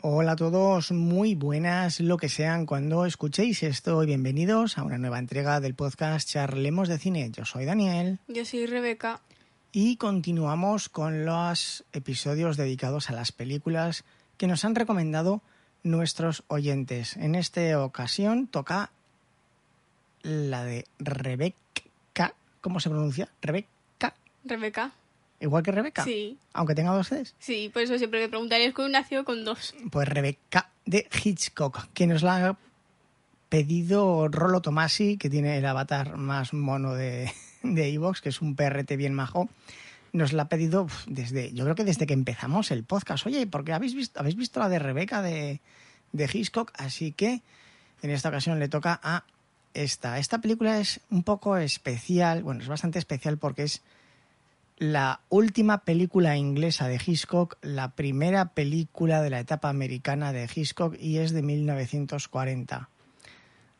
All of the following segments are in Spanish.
Hola a todos, muy buenas lo que sean cuando escuchéis esto y bienvenidos a una nueva entrega del podcast Charlemos de Cine. Yo soy Daniel. Yo soy Rebeca. Y continuamos con los episodios dedicados a las películas que nos han recomendado nuestros oyentes. En esta ocasión toca la de Rebeca. ¿Cómo se pronuncia? Rebeca. Rebeca. Igual que Rebeca. Sí. Aunque tenga dos Cs. Sí, por eso siempre me preguntarías con nació con dos. Pues Rebeca de Hitchcock, que nos la ha pedido Rolo Tomasi, que tiene el avatar más mono de de Evox, que es un PRT bien majo. Nos la ha pedido desde, yo creo que desde que empezamos el podcast. Oye, porque habéis visto, habéis visto la de Rebeca de, de Hitchcock, así que en esta ocasión le toca a esta. Esta película es un poco especial, bueno, es bastante especial porque es la última película inglesa de Hitchcock, la primera película de la etapa americana de Hitchcock y es de 1940.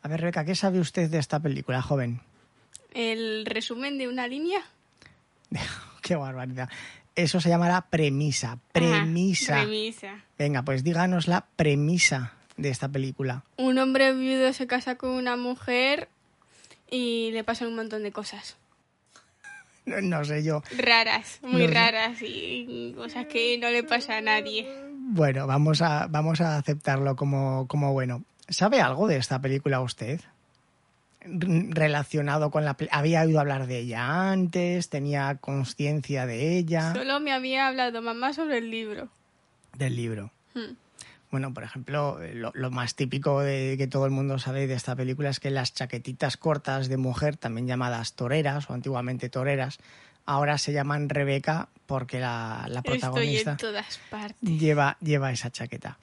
A ver, Rebeca, ¿qué sabe usted de esta película, joven? El resumen de una línea. Qué barbaridad. Eso se llamará premisa. Premisa. Ajá, premisa. Venga, pues díganos la premisa de esta película. Un hombre viudo se casa con una mujer y le pasan un montón de cosas. No, no sé yo. Raras, muy No raras y cosas que no le pasa a nadie. Bueno, vamos a, vamos a aceptarlo como, como bueno. ¿Sabe algo de esta película usted? Relacionado con la... ¿Había oído hablar de ella antes? ¿Tenía conciencia de ella? Solo me había hablado mamá sobre el libro. Del libro. Hmm. Bueno, por ejemplo, eh, lo, lo más típico de que todo el mundo sabe de esta película es que las chaquetitas cortas de mujer, también llamadas toreras o antiguamente toreras, ahora se llaman Rebeca porque la, la Estoy protagonista en todas partes. lleva, lleva esa chaqueta.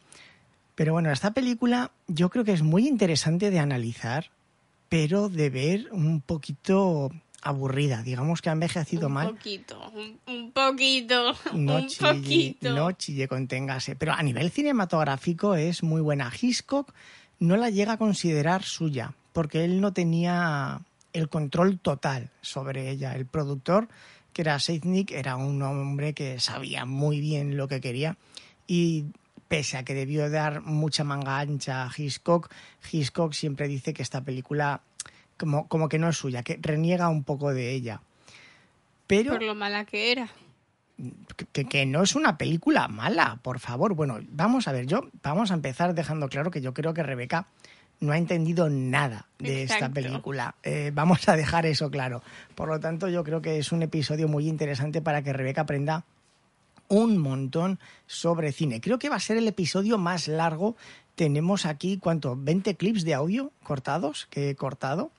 Pero bueno, esta película yo creo que es muy interesante de analizar, pero de ver un poquito aburrida. Digamos que ha envejecido un mal. poquito, un, un poquito, no un chille, poquito. no chille, conténgase. Pero a nivel cinematográfico es muy buena. Hitchcock no la llega a considerar suya, porque él no tenía el control total sobre ella. El productor, que era Seidnik, era un hombre que sabía muy bien lo que quería y pese a que debió dar mucha manga ancha a Hitchcock, Hitchcock siempre dice que esta película como, como que no es suya, que reniega un poco de ella. Pero Por lo mala que era. que, que no es una película mala, por favor. Bueno, vamos a ver, yo vamos a empezar dejando claro que yo creo que Rebeca no ha entendido nada de esta película. Eh, vamos a dejar eso claro. Por lo tanto, yo creo que es un episodio muy interesante para que Rebeca aprenda un montón sobre cine. Creo que va a ser el episodio más largo. Tenemos aquí, ¿cuánto? ¿20 clips de audio cortados que he cortado?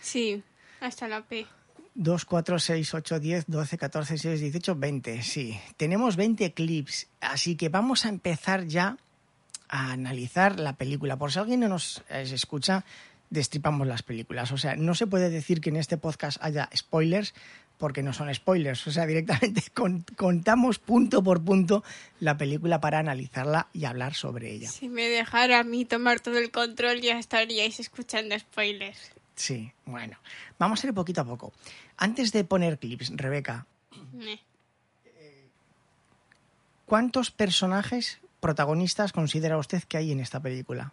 Sí, hasta la P. 2, 4, 6, 8, 10, 12, 14, 16, 18, 20. Sí, tenemos 20 clips, así que vamos a empezar ya a analizar la película. Por si alguien no nos escucha, destripamos las películas. O sea, no se puede decir que en este podcast haya spoilers porque no son spoilers. O sea, directamente con- contamos punto por punto la película para analizarla y hablar sobre ella. Si me dejara a mí tomar todo el control, ya estaríais escuchando spoilers. Sí, bueno, vamos a ir poquito a poco. Antes de poner clips, Rebeca, Meh. ¿Cuántos personajes protagonistas considera usted que hay en esta película?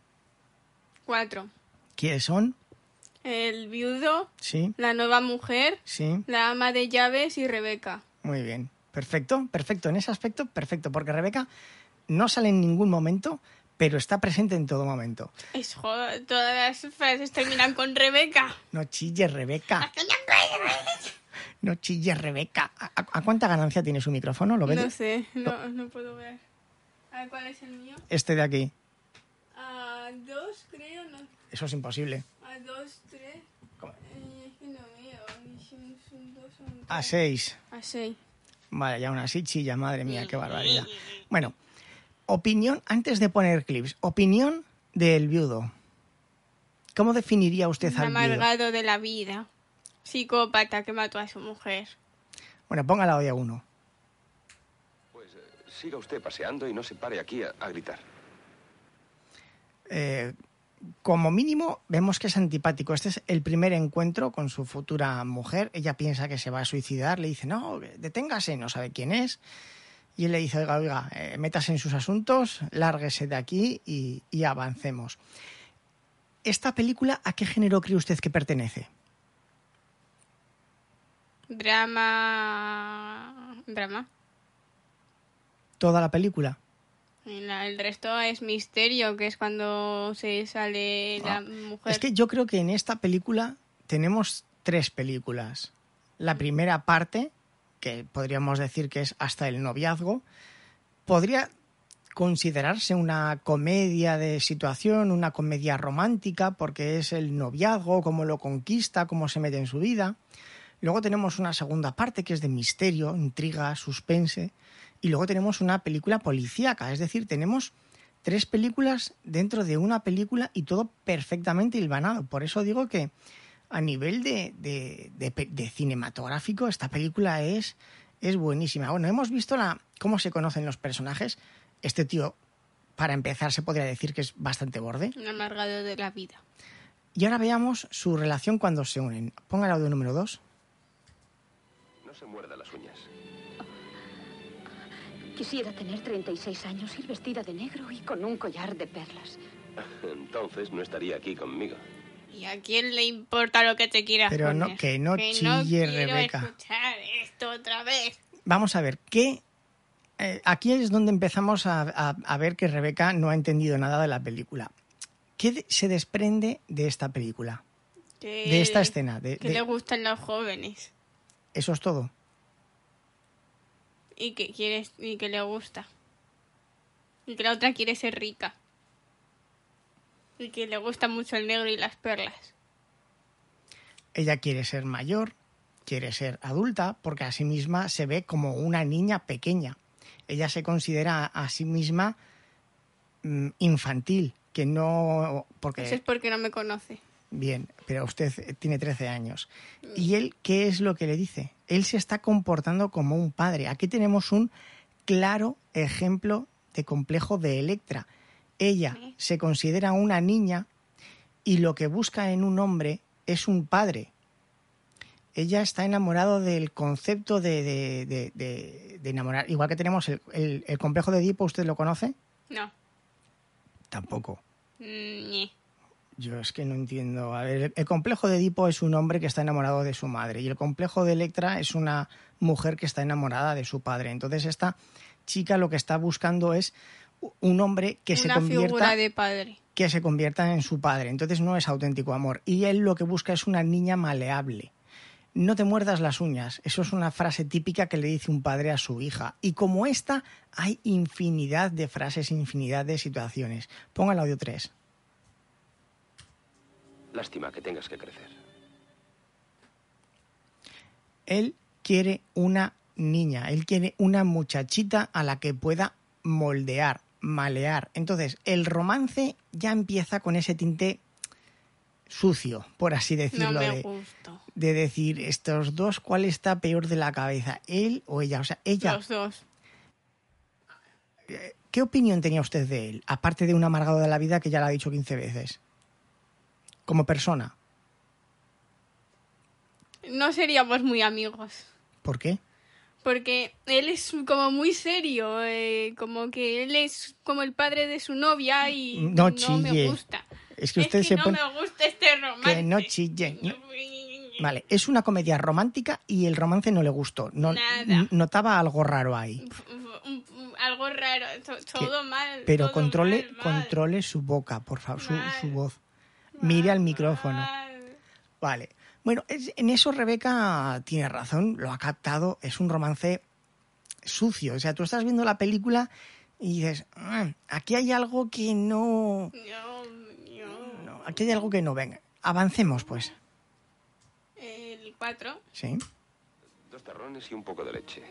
Cuatro. ¿Quiénes son? El viudo, Sí, la nueva mujer, sí, la ama de llaves y Rebeca. muy bien. Perfecto, perfecto. En ese aspecto, perfecto, porque Rebeca no sale en ningún momento, pero está presente en todo momento. Es joder, todas las frases terminan con Rebeca. No chilles, Rebeca. No chilles, Rebeca. ¿A, cuánta ganancia tiene su micrófono? ¿Lo ves? No sé, no, no puedo ver. A ver, ¿cuál es el mío? Este de aquí. A dos, creo, no. Eso es imposible. A dos, tres. ¿Cómo? Eh, es que no veo. Son, son dos, son A seis. A seis. Vale, ya aún así chilla, madre mía, qué barbaridad. Bueno, opinión, antes de poner clips, opinión del viudo. ¿Cómo definiría usted Un al viudo? amargado de la vida. Psicópata que mató a su mujer. Bueno, póngala hoy a uno. Pues eh, siga usted paseando y no se pare aquí a, a gritar. Eh, como mínimo, vemos que es antipático. Este es el primer encuentro con su futura mujer. Ella piensa que se va a suicidar. Le dice, no, deténgase, no sabe quién es. Y él le dice, oiga, oiga, eh, métase en sus asuntos, lárguese de aquí y, y avancemos. ¿Esta película a qué género cree usted que pertenece? Drama. Drama. ¿Toda la película? El resto es misterio, que es cuando se sale la Ah, mujer. Es que yo creo que en esta película tenemos tres películas. La primera parte, que podríamos decir que es hasta el noviazgo, podría considerarse una comedia de situación, una comedia romántica, porque es el noviazgo, cómo lo conquista, cómo se mete en su vida. Luego tenemos una segunda parte que es de misterio, intriga, suspense. Y luego tenemos una película policíaca, es decir, tenemos tres películas dentro de una película y todo perfectamente hilvanado. Por eso digo que a nivel de, de- de cinematográfico esta película es, es buenísima. Bueno, hemos visto la, cómo se conocen los personajes. Este tío, para empezar, se podría decir que es bastante borde. Un amargado de la vida. Y ahora veamos su relación cuando se unen. Ponga el audio número dos. No se muerda las uñas. Quisiera tener 36 años, ir vestida de negro y con un collar de perlas. Entonces no estaría aquí conmigo. ¿Y a quién le importa lo que te quieras Pero no- que no chille, quiero Rebeca. escuchar esto otra vez. Vamos a ver, ¿qué? eh, aquí es donde empezamos a, a- a ver que Rebeca no ha entendido nada de la película. ¿Qué se desprende de esta película? Que, De esta escena. De, Que de- le gustan los jóvenes. Eso es todo. Y que, quiere, y que le gusta. Y que la otra quiere ser rica. Y que le gusta mucho el negro y las perlas. Ella quiere ser mayor, quiere ser adulta, porque a sí misma se ve como una niña pequeña. Ella se considera a sí misma mm, infantil, que no... Porque... Eso es porque no me conoce. Bien, pero usted tiene 13 años. ¿Y él qué es lo que le dice? Él se está comportando como un padre. Aquí tenemos un claro ejemplo de complejo de Electra. Ella se considera una niña y lo que busca en un hombre es un padre. Ella está enamorado del concepto de, de- de- enamorar. Igual que tenemos el, el- el complejo de Edipo, ¿usted lo conoce? No. Tampoco. Mm. Yo es que no entiendo. A ver, el complejo de Edipo es un hombre que está enamorado de su madre y el complejo de Electra es una mujer que está enamorada de su padre. Entonces esta chica lo que está buscando es un hombre que se convierta figura de padre. que se convierta en su padre. Entonces no es auténtico amor. Y él lo que busca es una niña maleable. No te muerdas las uñas. Eso es una frase típica que le dice un padre a su hija. Y como esta, hay infinidad de frases, infinidad de situaciones. Ponga el audio 3. Lástima que tengas que crecer. Él quiere una niña, él quiere una muchachita a la que pueda moldear, malear. Entonces, el romance ya empieza con ese tinte sucio, por así No decirlo, de, decir, estos dos, ¿cuál está peor de la cabeza? ¿Él o ella? O sea, ella, Los dos. ¿qué opinión tenía usted de él? Aparte de un amargado de la vida que ya lo ha dicho 15 veces. Como persona. No seríamos muy amigos. ¿Por qué? Porque él es como muy serio, eh, como que él es como el padre de su novia y No me gusta. Es que usted es que se no pone... me gusta este romance. Que no chille. No- Vale, es una comedia romántica y el romance no le gustó. No, Nada. Notaba algo raro ahí. Algo raro, to- todo mal. Pero todo controle, mal, mal. controle su boca, por favor, su, voz. Mire al micrófono. Vale. Bueno, en eso Rebeca tiene razón, lo ha captado. Es un romance sucio. O sea, tú estás viendo la película y dices, "Ah, aquí hay algo que no, Aquí hay algo que no venga. Avancemos, pues. El 4. Sí. Dos terrones y un poco de leche.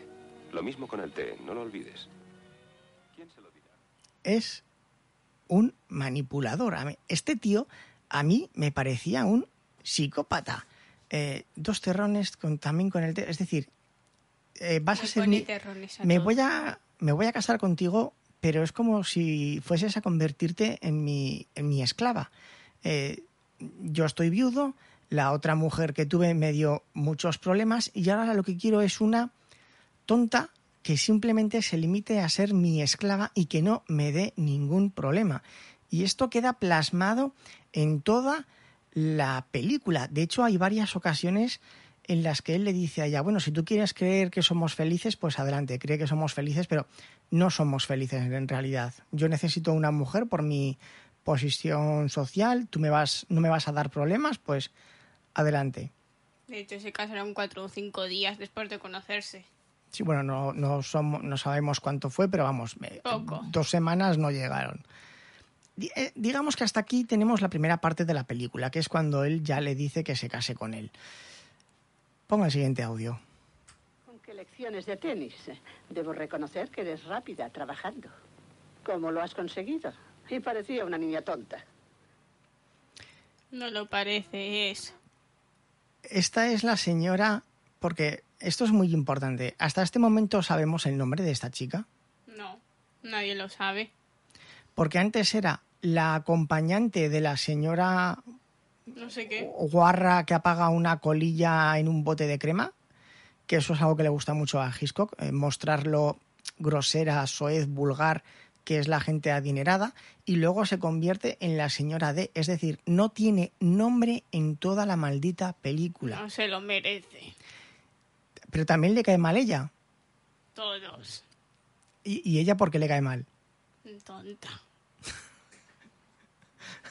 Lo mismo con el té, no lo olvides. ¿Quién se lo dirá? es un manipulador. Este tío a mí me parecía un psicópata. Eh, dos terrones con, también con el... te- Es decir, eh, vas a ser mi... a Me todo. voy, a, me voy a casar contigo, pero es como si fueses a convertirte en mi, en mi esclava. Eh, yo estoy viudo, la otra mujer que tuve me dio muchos problemas y ahora lo que quiero es una tonta que simplemente se limite a ser mi esclava y que no me dé ningún problema. Y esto queda plasmado en toda la película. De hecho, hay varias ocasiones en las que él le dice a ella, bueno, si tú quieres creer que somos felices, pues adelante, cree que somos felices, pero no somos felices en realidad. Yo necesito una mujer por mi posición social, tú me vas, no me vas a dar problemas, pues adelante. De hecho, se casaron cuatro o cinco días después de conocerse. Sí, bueno, no, no, somos, no sabemos cuánto fue, pero vamos, Poco. dos semanas no llegaron. Eh, Digamos que hasta aquí tenemos la primera parte de la película, que es cuando él ya le dice que se case con él. Ponga el siguiente audio. ¿Con qué lecciones de tenis? Debo reconocer que eres rápida trabajando. ¿Cómo lo has conseguido? Y parecía una niña tonta. No lo parece, es. Esta es la señora, porque esto es muy importante. Hasta este momento sabemos el nombre de esta chica, No, nadie lo sabe. porque antes era la acompañante de la señora No sé qué. guarra que apaga una colilla en un bote de crema, que eso es algo que le gusta mucho a Hitchcock, eh, mostrarlo grosera, soez, vulgar, que es la gente adinerada, y luego se convierte en la señora D, es decir, no tiene nombre en toda la maldita película. No se lo merece. Pero también le cae mal ella. Todos. ¿Y, y ella por qué le cae mal? Tonta.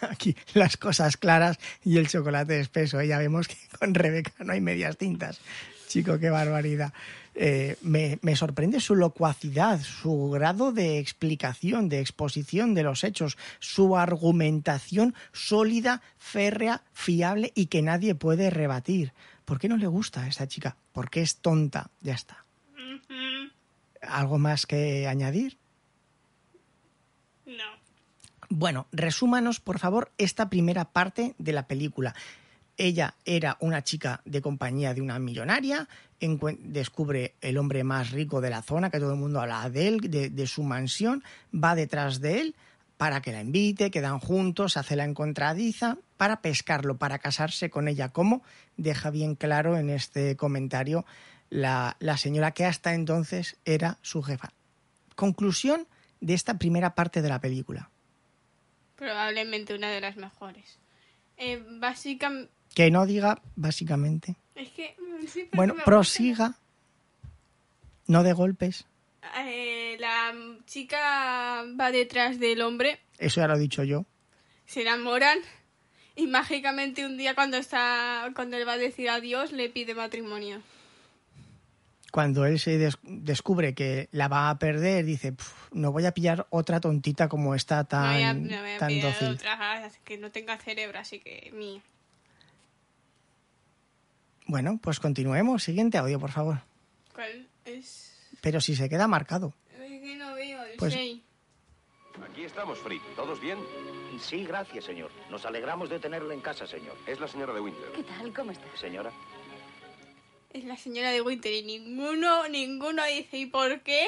Aquí las cosas claras y el chocolate espeso. ¿eh? Ya vemos que con Rebeca no hay medias tintas. Chico, qué barbaridad. Eh, me, me sorprende su locuacidad, su grado de explicación, de exposición de los hechos, su argumentación sólida, férrea, fiable y que nadie puede rebatir. ¿Por qué no le gusta a esta chica? Porque es tonta. Ya está. ¿Algo más que añadir? No. Bueno, resúmanos, por favor, esta primera parte de la película. Ella era una chica de compañía de una millonaria, descubre el hombre más rico de la zona, que todo el mundo habla de él, de, su mansión, va detrás de él para que la invite, quedan juntos, hace la encontradiza para pescarlo, para casarse con ella, como deja bien claro en este comentario la señora que hasta entonces era su jefa. Conclusión de esta primera parte de la película. Probablemente una de las mejores. Eh, básicamente. Que no diga, básicamente. Es que. mm, sí, Bueno, me prosiga. No de golpes. Eh, la chica va detrás del hombre, Eso ya lo he dicho yo. se enamoran y mágicamente un día cuando está cuando él va a decir adiós le pide matrimonio. Cuando él se des- descubre que la va a perder, dice, "Pf, no voy a pillar otra tontita como esta No voy a, tan, no voy a tan dócil. otra que no tenga cerebro, así que mía. Bueno, pues continuemos. Siguiente audio, por favor. ¿Cuál es? Pero si se queda marcado. Es que no veo el Pues-. Aquí estamos, Fritz. ¿Todos bien? Sí, gracias, señor. Nos alegramos de tenerle en casa, señor. Es la señora de Winter. ¿Qué tal? ¿Cómo estás? Señora, Es la señora de Winter y ninguno, ninguno dice ¿y por qué?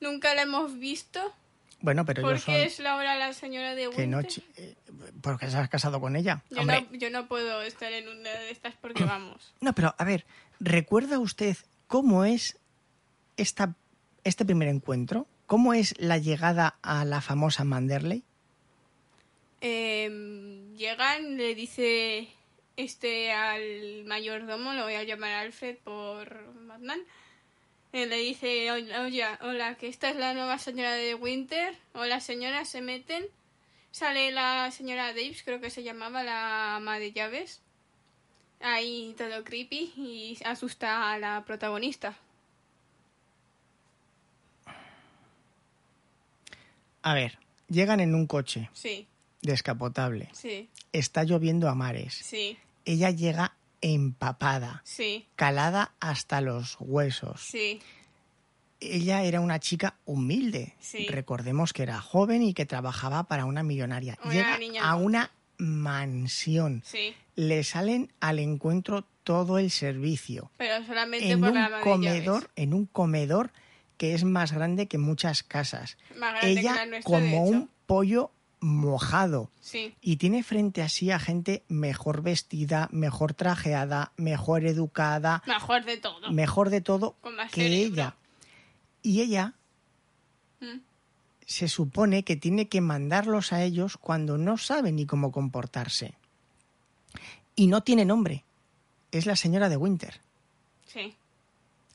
Nunca la hemos visto. Bueno, pero ¿Por son... qué es ahora la señora de Winter? No, chi- eh, porque se has casado con ella. Yo no, yo no puedo estar en una de estas porque vamos. No, pero a ver, ¿recuerda usted cómo es esta, este primer encuentro? ¿Cómo es la llegada a la famosa Manderley? Eh, llegan, le dice este al mayordomo, lo voy a llamar Alfred por Batman. Eh, le dice, "Oye, oye, hola, que esta es la nueva señora de Winter. Hola señora, se meten. Sale la señora Davis, creo que se llamaba la ama de llaves. Ahí todo creepy y asusta a la protagonista. A ver, llegan en un coche Sí, descapotable. sí, Está lloviendo a mares. sí, Ella llega empapada, sí, calada hasta los huesos. sí. Ella era una chica humilde. Sí. Recordemos que era joven y que trabajaba para una millonaria. Una Llega niña a una mansión. Sí, Le salen al encuentro todo el servicio. pero solamente En por un la comedor, en un comedor que es más grande que muchas casas. Más grande que Ella la nuestra, como un pollo mojado. Sí, Y tiene frente a sí a gente mejor vestida, mejor trajeada, mejor educada, mejor de todo. mejor de todo que cerebro. ella. Y ella Mm. se supone que tiene que mandarlos a ellos cuando no sabe ni cómo comportarse. Y no tiene nombre. Es la señora de Winter. Sí.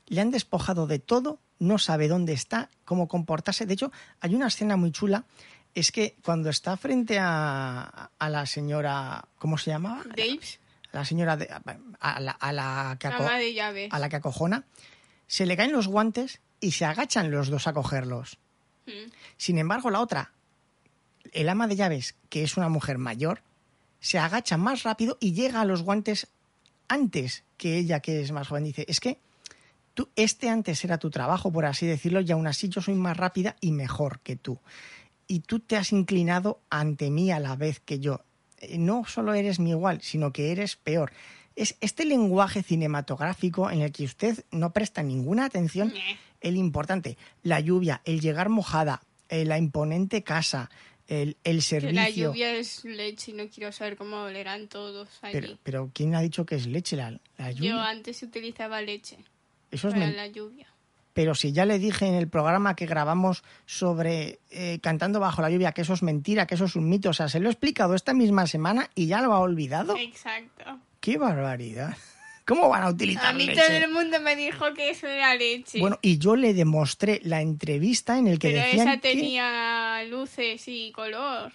Le han despojado de todo, no sabe dónde está, cómo comportarse. De hecho, hay una escena muy chula. Es que cuando está frente a, a la señora, ¿cómo se llamaba? Daves, La señora de, a, la, a la que aco- de llaves. a la que acojona, se le caen los guantes y se agachan los dos a cogerlos. Mm. Sin embargo, la otra, el ama de llaves, que es una mujer mayor, se agacha más rápido y llega a los guantes antes que ella, que es más joven. Dice, es que tú, este antes era tu trabajo, por así decirlo, y aún así yo soy más rápida y mejor que tú. Y tú te has inclinado ante mí a la vez que yo. Eh, No solo eres mi igual, sino que eres peor. Es este lenguaje cinematográfico en el que usted no presta ninguna atención el importante, la lluvia, el llegar mojada, eh, la imponente casa, el, el Que servicio. la lluvia es leche y no quiero saber cómo olerán todos allí. pero, pero ¿quién ha dicho que es leche la, la lluvia? Yo antes utilizaba leche Eso es para la lluvia. Pero si ya le dije en el programa que grabamos sobre eh, Cantando bajo la lluvia que eso es mentira, que eso es un mito, o sea, se lo he explicado esta misma semana y ya lo ha olvidado. Exacto. ¡Qué barbaridad! ¿Cómo van a utilizar A mí leche? todo el mundo me dijo que eso era leche. Bueno, y yo le demostré la entrevista en el que pero decían esa que... tenía luces y color.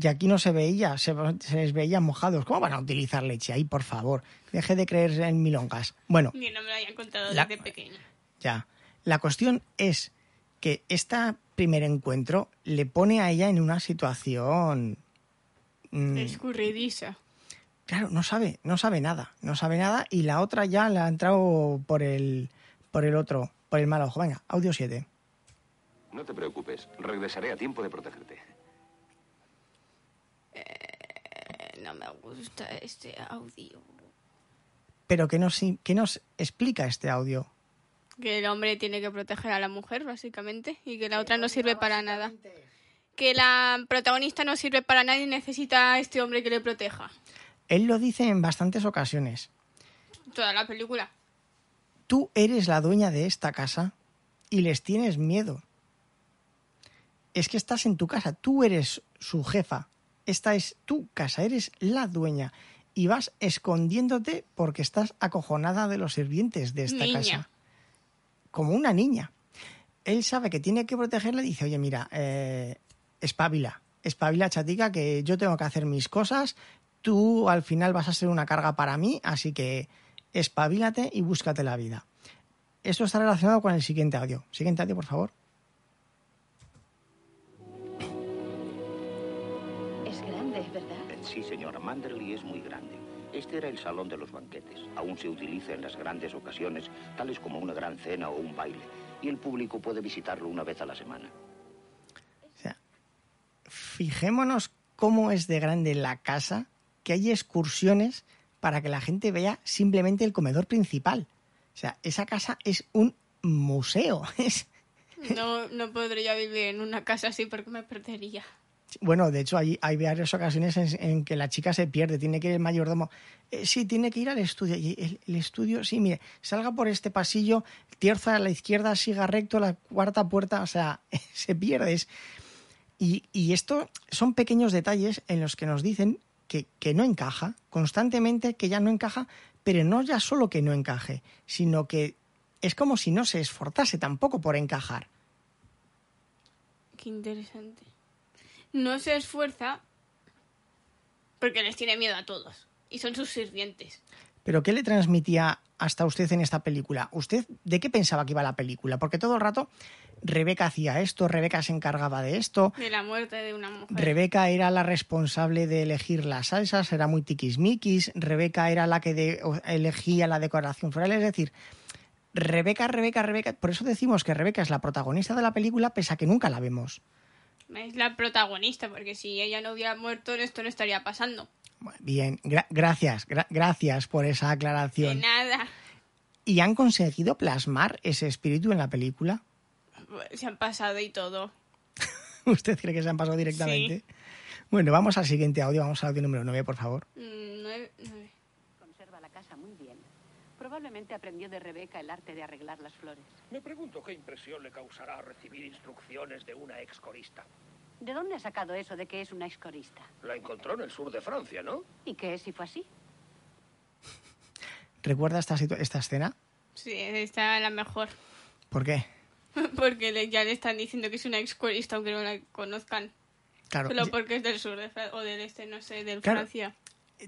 Y aquí no se veía, se, se les veía mojados. ¿Cómo van a utilizar leche ahí, por favor? Deje de creer en milongas. Bueno, Ni no me lo hayan contado La- desde pequeña. ya. La cuestión es que este primer encuentro le pone a ella en una situación... mm, Escurridiza. claro, no sabe, no sabe nada, no sabe nada y la otra ya le ha entrado por el, por el otro, por el mal ojo. Venga, audio 7. No te preocupes, regresaré a tiempo de protegerte. Eh, No me gusta este audio. Pero ¿qué nos, qué nos explica este audio? Que el hombre tiene que proteger a la mujer, básicamente, y que la otra no sirve para nada. Que la protagonista no sirve para nada y necesita a este hombre que le proteja. Él lo dice en bastantes ocasiones. Toda la película. Tú eres la dueña de esta casa y les tienes miedo. Es que estás en tu casa, tú eres su jefa. Esta es tu casa, eres la dueña. Y vas escondiéndote porque estás acojonada de los sirvientes de esta Niña. casa. Como una niña. Él sabe que tiene que protegerla y dice, oye, mira, eh, espabila, espabila chatica, que yo tengo que hacer mis cosas, tú al final vas a ser una carga para mí, así que espabilate y búscate la vida. Esto está relacionado con el siguiente audio. Siguiente audio, por favor. Es grande, ¿verdad? Sí, señora, Manderley es muy grande. Este era el salón de los banquetes. Aún se utiliza en las grandes ocasiones, tales como una gran cena o un baile. Y el público puede visitarlo una vez a la semana. O sea, fijémonos cómo es de grande la casa, que hay excursiones para que la gente vea simplemente el comedor principal. O sea, esa casa es un museo. Es, No, no podría vivir en una casa así porque me perdería. Bueno, de hecho, hay, varias ocasiones en, que la chica se pierde, tiene que ir el mayordomo. eh, sí, tiene que ir al estudio. Y el, estudio, sí, mire, salga por este pasillo, tierza a la izquierda, siga recto, la cuarta puerta, o sea, se pierde. Y, y esto son pequeños detalles en los que nos dicen que, que no encaja, constantemente que ya no encaja, pero no ya solo que no encaje, sino que es como si no se esforzase tampoco por encajar. Qué interesante. No se esfuerza porque les tiene miedo a todos. Y son sus sirvientes. Pero ¿qué le transmitía hasta usted en esta película? ¿Usted de qué pensaba que iba la película? Porque todo el rato Rebeca hacía esto, Rebeca se encargaba de esto, De la muerte de una mujer. Rebeca era la responsable de elegir las salsas, era muy tiquismiquis, Rebeca era la que de- elegía la decoración floral, es decir, Rebeca, Rebeca, Rebeca, por eso decimos que Rebeca es la protagonista de la película, pese a que nunca la vemos es la protagonista, porque si ella no hubiera muerto, esto no estaría pasando. Bien, gracias, gracias por esa aclaración. De nada. ¿Y han conseguido plasmar ese espíritu en la película? Se han pasado y todo. ¿Usted cree que se han pasado directamente? Bueno, vamos al siguiente audio, vamos al audio número 9, por favor. Mm, Probablemente aprendió de Rebeca el arte de arreglar las flores. Me pregunto qué impresión le causará recibir instrucciones de una ex corista. ¿De dónde ha sacado eso de que es una excorista? La encontró en el sur de Francia, ¿no? ¿Y qué es si fue así? ¿Recuerda esta, esta escena? Sí, está la mejor. ¿Por qué? Porque le- ya le están diciendo que es una excorista aunque no la conozcan. Claro, Solo porque es del sur de Fra- o del este, no sé, del Claro. Francia.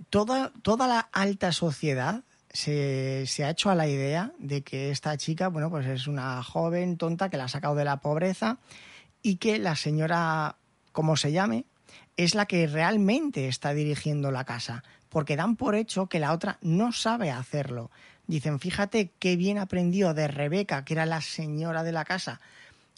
toda, toda la alta sociedad se, ha hecho a la idea de que esta chica, bueno, pues es una joven tonta que la ha sacado de la pobreza y que la señora, como se llame, es la que realmente está dirigiendo la casa, porque dan por hecho que la otra no sabe hacerlo. Dicen, fíjate qué bien aprendió de Rebeca, que era la señora de la casa,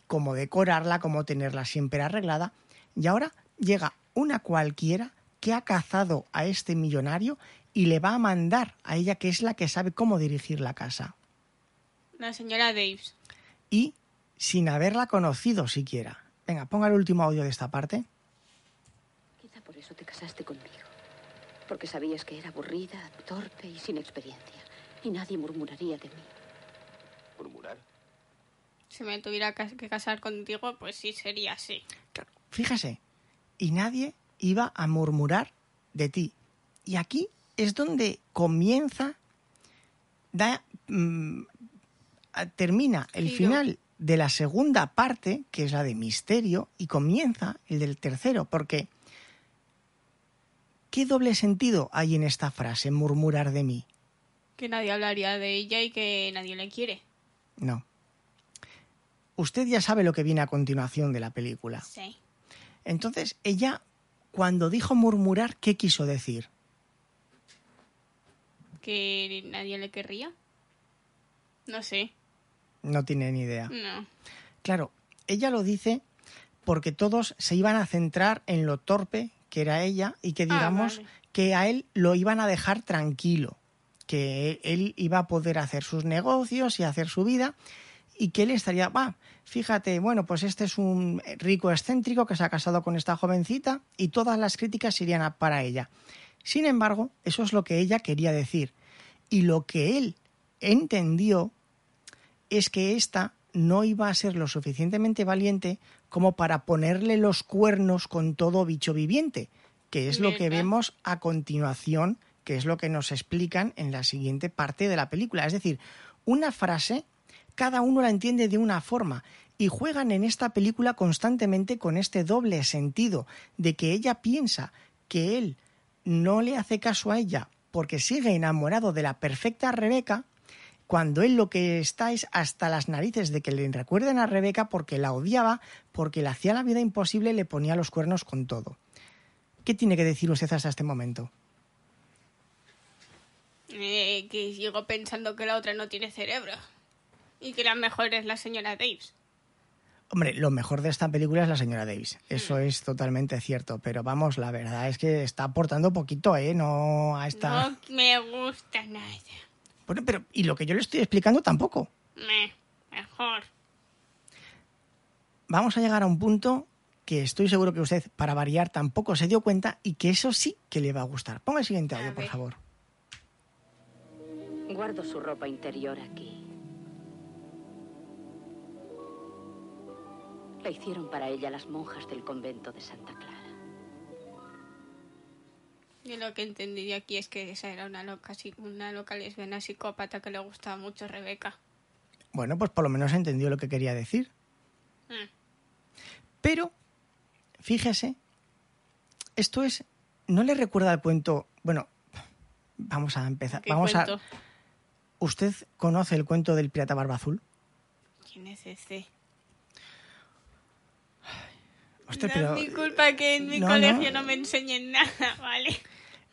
cómo decorarla, cómo tenerla siempre arreglada, y ahora llega una cualquiera que ha cazado a este millonario y le va a mandar a ella, que es la que sabe cómo dirigir la casa. La señora Daves. Y sin haberla conocido siquiera. Venga, ponga el último audio de esta parte. Quizá por eso te casaste conmigo. Porque sabías que era aburrida, torpe y sin experiencia. Y nadie murmuraría de mí. ¿Murmurar? Si me tuviera que casar contigo, pues sí sería así. Claro, fíjese, y nadie iba a murmurar de ti. Y aquí es donde comienza, da, mm, termina el Giro. final de la segunda parte, que es la de misterio, y comienza el del tercero, porque ¿qué doble sentido hay en esta frase, murmurar de mí? Que nadie hablaría de ella y que nadie le quiere. No. Usted ya sabe lo que viene a continuación de la película. Sí. Entonces, ella, cuando dijo murmurar, ¿qué quiso decir? Que nadie le querría. No sé. No tiene ni idea. No. Claro, ella lo dice porque todos se iban a centrar en lo torpe que era ella y que Ah, digamos vale. que a él lo iban a dejar tranquilo, que él iba a poder hacer sus negocios y hacer su vida y que él estaría, va, fíjate, bueno, pues este es un rico excéntrico que se ha casado con esta jovencita y todas las críticas irían a- para ella. Sin embargo, eso es lo que ella quería decir. Y lo que él entendió es que ésta no iba a ser lo suficientemente valiente como para ponerle los cuernos con todo bicho viviente, que es lo que vemos a continuación, que es lo que nos explican en la siguiente parte de la película. Es decir, una frase, cada uno la entiende de una forma y juegan en esta película constantemente con este doble sentido de que ella piensa que él no le hace caso a ella porque sigue enamorado de la perfecta Rebeca, cuando él lo que está es hasta las narices de que le recuerden a Rebeca porque la odiaba, porque le hacía la vida imposible le ponía los cuernos con todo. ¿Qué tiene que decir usted hasta este momento? Eh, que sigo pensando que la otra no tiene cerebro. Y que la mejor es la señora Daves. Hombre, lo mejor de esta película es la señora Davis. Eso es totalmente cierto. Pero vamos, la verdad es que está aportando poquito, ¿eh? No a esta... No me gusta nada. Bueno, pero... Y lo que yo le estoy explicando tampoco. Me, mejor. Vamos a llegar a un punto que estoy seguro que usted, para variar, tampoco se dio cuenta y que eso sí que le va a gustar. Ponga el siguiente audio, por favor. Guardo su ropa interior aquí. La hicieron para ella las monjas del convento de Santa Clara. Yo lo que entendí de aquí es que esa era una loca, sí- una loca lesbiana psicópata que le gustaba mucho a Rebeca. Bueno, pues por lo menos entendió lo que quería decir. Mm. Pero, fíjese, esto es. ¿No le recuerda el cuento? Bueno, vamos a empezar. ¿Qué Vamos cuento? a. ¿Usted conoce el cuento del pirata barba azul? ¿Quién es ese? Usted, no pero- es mi culpa que en mi no, colegio no. no. me enseñen nada, ¿vale?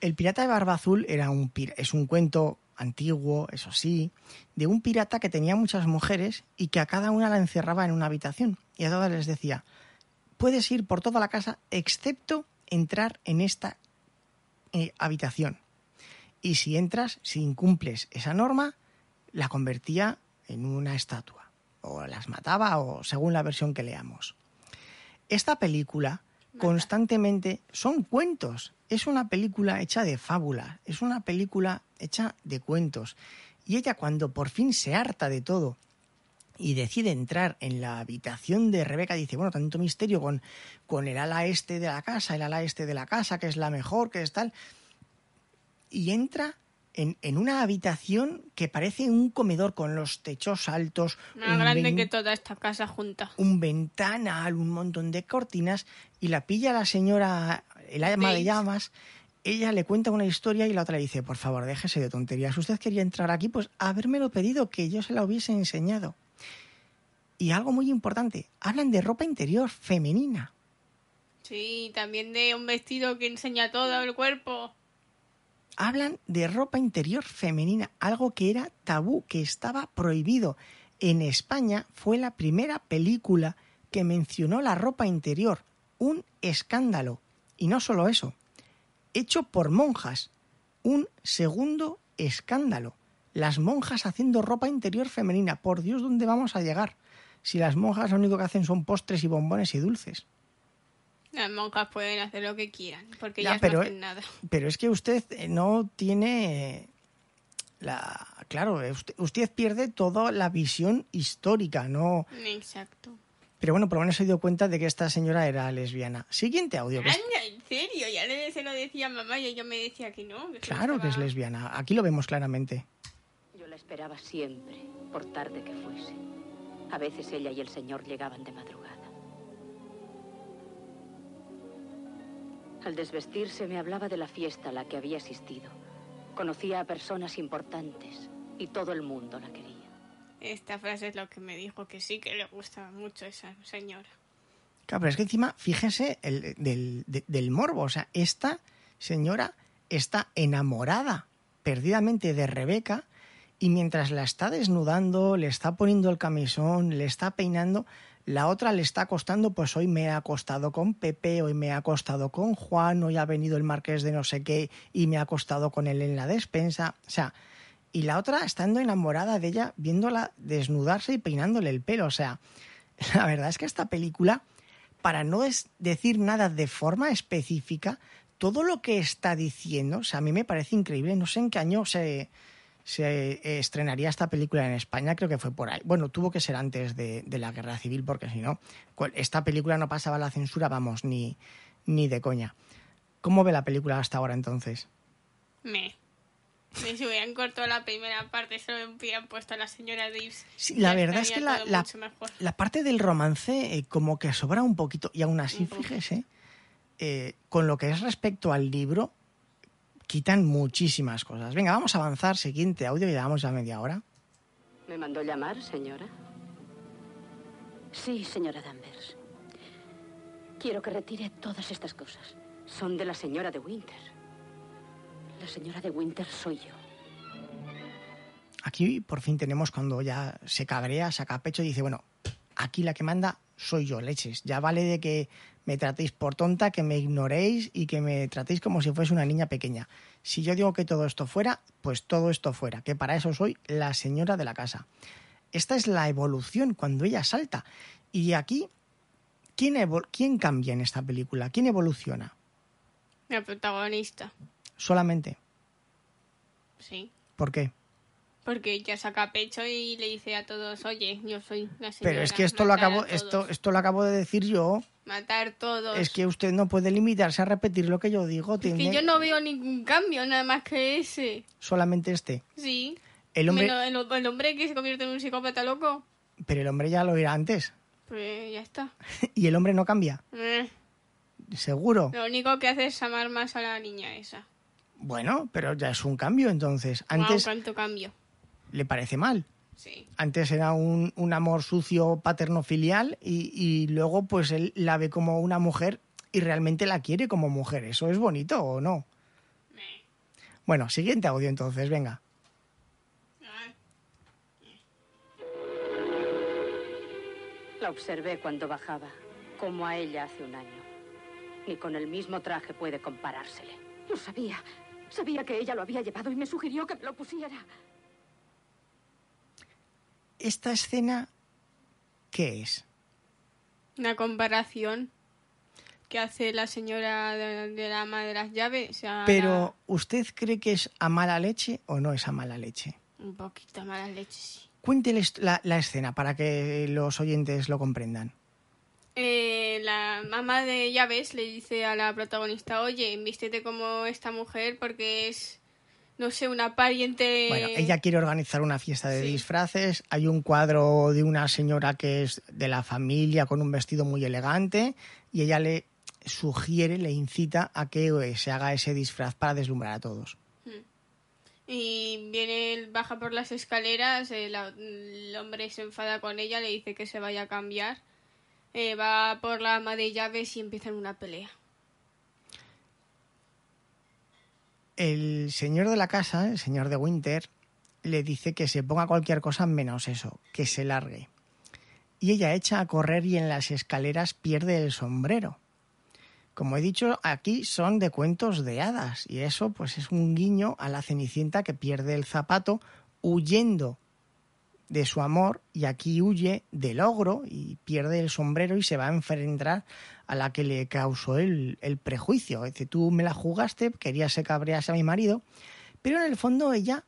El pirata de barba azul era un pir- es un cuento antiguo, eso sí, de un pirata que tenía muchas mujeres y que a cada una la encerraba en una habitación y a todas les decía, puedes ir por toda la casa excepto entrar en esta eh, habitación. Y si entras, si incumples esa norma, la convertía en una estatua o las mataba o según la versión que leamos. Esta película constantemente son cuentos. Es una película hecha de fábula, es una película hecha de cuentos. Y ella cuando por fin se harta de todo y decide entrar en la habitación de Rebeca, dice, bueno, tanto misterio con, con el ala este de la casa, el ala este de la casa, que es la mejor, que es tal. Y entra en, en una habitación que parece un comedor con los techos altos. Más grande ven- que toda esta casa junta. un ventanal, un montón de cortinas, y la pilla la señora, el ama de llamas, ella le cuenta una historia y la otra le dice, por favor, déjese de tonterías, usted quería entrar aquí, pues habérmelo pedido, que yo se la hubiese enseñado. Y algo muy importante, hablan de ropa interior femenina. Sí, también de un vestido que enseña todo el cuerpo. Hablan de ropa interior femenina, algo que era tabú, que estaba prohibido. En España fue la primera película que mencionó la ropa interior. Un escándalo. Y no solo eso, hecho por monjas. Un segundo escándalo. Las monjas haciendo ropa interior femenina. Por Dios, ¿dónde vamos a llegar? Si las monjas lo único que hacen son postres y bombones y dulces. Las monjas pueden hacer lo que quieran, porque Ya, ellas pero- no hacen nada. Pero es que usted eh, no tiene la claro, usted, usted pierde toda la visión histórica, no. Exacto. Pero bueno, por lo menos se dio cuenta de que esta señora era lesbiana. Siguiente audio. Es- en serio, ya le, se lo decía a mamá y yo me decía que no. que claro que es lesbiana. Aquí lo vemos claramente. Yo la esperaba siempre, por tarde que fuese. A veces ella y el señor llegaban de madrugada. Al desvestirse me hablaba de la fiesta a la que había asistido. Conocía a personas importantes y todo el mundo la quería. Esta frase es lo que me dijo que sí que le gustaba mucho a esa señora. Claro, pero es que encima, fíjese el, del, de- del morbo. O sea, esta señora está enamorada perdidamente de Rebeca y mientras la está desnudando, le está poniendo el camisón, le está peinando, la otra le está acostando, pues hoy me he acostado con Pepe, hoy me he acostado con Juan, hoy ha venido el marqués de no sé qué y me ha acostado con él en la despensa. O sea, y la otra estando enamorada de ella, viéndola desnudarse y peinándole el pelo. O sea, la verdad es que esta película, para no decir nada de forma específica, todo lo que está diciendo, o sea, a mí me parece increíble. No sé en qué año se, se eh, estrenaría esta película en España, creo que fue por ahí. Bueno, tuvo que ser antes de, de la guerra civil, porque si no, esta película no pasaba la censura, vamos, ni, ni de coña. ¿Cómo ve la película hasta ahora entonces? Me. Me si hubieran cortado la primera parte, solo hubieran puesto a la señora Davis. Sí, la verdad es que la, la- parte del romance eh, como que sobra un poquito. Y aún así, fíjese, eh, con lo que es respecto al libro, quitan muchísimas cosas. Venga, vamos a avanzar. Siguiente audio, llevamos ya media hora. ¿Me mandó llamar, señora? Sí, señora Danvers. Quiero que retire todas estas cosas. Son de la señora de Winter. La señora de Winter soy yo. Aquí por fin tenemos cuando ya se cabrea, saca pecho y dice, bueno, aquí la que manda soy yo, leches. Ya vale de que me tratéis por tonta, que me ignoréis y que me tratéis como si fuese una niña pequeña. Si yo digo que todo esto fuera, pues todo esto fuera, que para eso soy la señora de la casa. Esta es la evolución cuando ella salta. Y aquí, ¿quién, ¿quién cambia en esta película? ¿Quién evoluciona? La protagonista, Solamente. sí. ¿Por qué? Porque ella saca pecho y le dice a todos, oye, yo soy la señora. Pero es que esto lo acabo, esto, esto lo acabo de decir yo. Matar todos. Es que usted no puede limitarse a repetir lo que yo digo. Es Tiene que yo no veo ningún cambio, nada más que ese. solamente este. Sí. El hombre, Menos el, el hombre que se convierte en un psicópata loco. pero el hombre ya lo era antes. Pues ya está. Y el hombre no cambia. Eh, Seguro. Lo único que hace es amar más a la niña esa. Bueno, pero ya es un cambio entonces. Antes cuánto cambio. le parece mal. Sí. Antes era un, un amor sucio paterno-filial y, y luego pues él la ve como una mujer y realmente la quiere como mujer. ¿Eso es bonito o no? Bueno, siguiente audio entonces, venga. La observé cuando bajaba, como a ella hace un año. Ni con el mismo traje puede comparársele. Lo sabía. Sabía que ella lo había llevado y me sugirió que me lo pusiera. ¿Esta escena qué es? Una comparación que hace la señora de, de la ama de las llaves. Pero, la- ¿usted cree que es a mala leche o no es a mala leche? Un poquito mala leche, sí. Cuénteles la, la escena para que los oyentes lo comprendan. Eh, la mamá de Llaves le dice a la protagonista, oye, vístete como esta mujer porque es, no sé, una pariente... Bueno, ella quiere organizar una fiesta de Sí. disfraces. Hay un cuadro de una señora que es de la familia con un vestido muy elegante y ella le sugiere, le incita a que eh, se haga ese disfraz para deslumbrar a todos. Y viene, baja por las escaleras, el, el hombre se enfada con ella, le dice que se vaya a cambiar. Eh, va por la ama de llaves y empiezan una pelea. El señor de la casa, el señor de Winter, le dice que se ponga cualquier cosa menos eso, que se largue. Y ella echa a correr y en las escaleras pierde el sombrero. Como he dicho, aquí son de cuentos de hadas y eso pues es un guiño a la Cenicienta que pierde el zapato huyendo de su amor y aquí huye del ogro y pierde el sombrero y se va a enfrentar a la que le causó el, el prejuicio. Es decir, tú me la jugaste, querías que cabrease a mi marido, pero en el fondo ella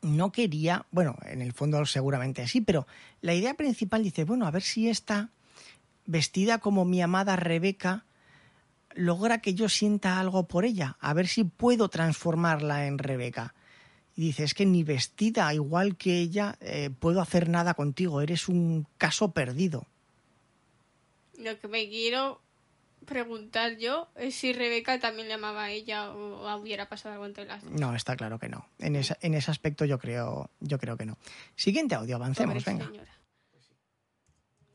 no quería, bueno, en el fondo seguramente sí, pero la idea principal dice, bueno, a ver si esta vestida como mi amada Rebeca logra que yo sienta algo por ella, a ver si puedo transformarla en Rebeca. Y dice, es que ni vestida igual que ella eh, puedo hacer nada contigo, eres un caso perdido. Lo que me quiero preguntar yo es si Rebeca también le amaba a ella o, hubiera pasado algo entre las dos. No, está claro que no. En, esa- en ese aspecto yo creo, yo creo que no. Siguiente audio, avancemos, Pobre venga. señora.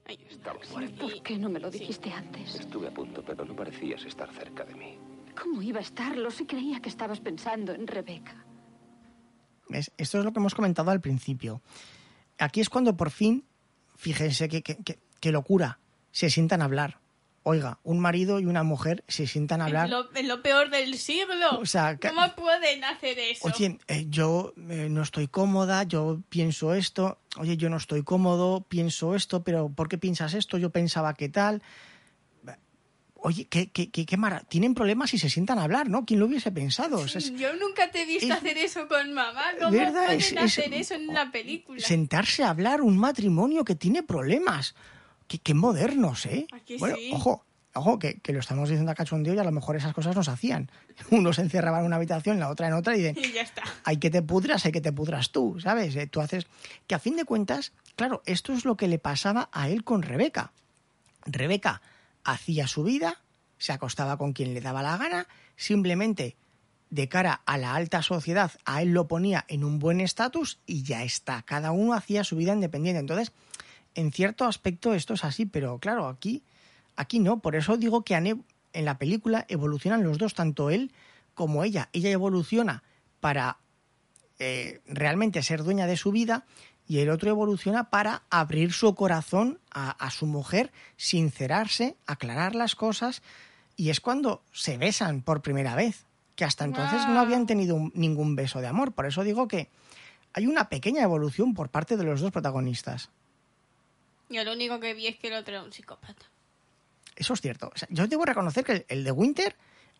Ay, Estaba ¿Y muerto. por qué no me lo dijiste antes? Estuve a punto, pero no parecías estar cerca de mí. ¿Cómo iba a estarlo si creía que estabas pensando en Rebeca? ¿Ves? Esto es lo que hemos comentado al principio. Aquí es cuando por fin, fíjense qué que, que- qué locura, se sientan a hablar. Oiga, un marido y una mujer se sientan a hablar. Es lo, es lo peor del siglo. O sea, ¿Cómo pueden hacer eso? Oye, eh, yo eh, no estoy cómoda, yo pienso esto, oye, yo no estoy cómodo, pienso esto, pero ¿por qué piensas esto? Yo pensaba que tal. Oye, qué, qué, qué, qué mara- Tienen problemas y se sientan a hablar, ¿no? ¿Quién lo hubiese pensado? O sea, es- Yo nunca te he visto es- hacer eso con mamá. ¿Cómo ¿Verdad? pueden Es- es- hacer eso en una película? sentarse a hablar un matrimonio que tiene problemas. Qué, qué modernos, ¿eh? ¿A que bueno, sí? ojo, ojo, que, que lo estamos diciendo a cachondeo y a lo mejor esas cosas nos hacían. Uno se encerraba en una habitación, la otra en otra y dicen, Y ya está. hay que te pudras, hay que te pudras tú, ¿sabes? Eh, Tú haces... Que a fin de cuentas, claro, esto es lo que le pasaba a él con Rebeca. Rebeca hacía su vida, se acostaba con quien le daba la gana, simplemente de cara a la alta sociedad, a él lo ponía en un buen estatus y ya está. Cada uno hacía su vida independiente. Entonces, en cierto aspecto esto es así, pero claro, aquí, aquí no. Por eso digo que en la película evolucionan los dos, tanto él como ella. Ella evoluciona para eh, realmente ser dueña de su vida y el otro evoluciona para abrir su corazón a, a su mujer, sincerarse, aclarar las cosas y es cuando se besan por primera vez, que hasta entonces no Guau. habían tenido un- ningún beso de amor. Por eso digo que hay una pequeña evolución por parte de los dos protagonistas. Yo lo único que vi es que el otro era un psicópata. Eso es cierto. O sea, yo debo reconocer que el, el de Winter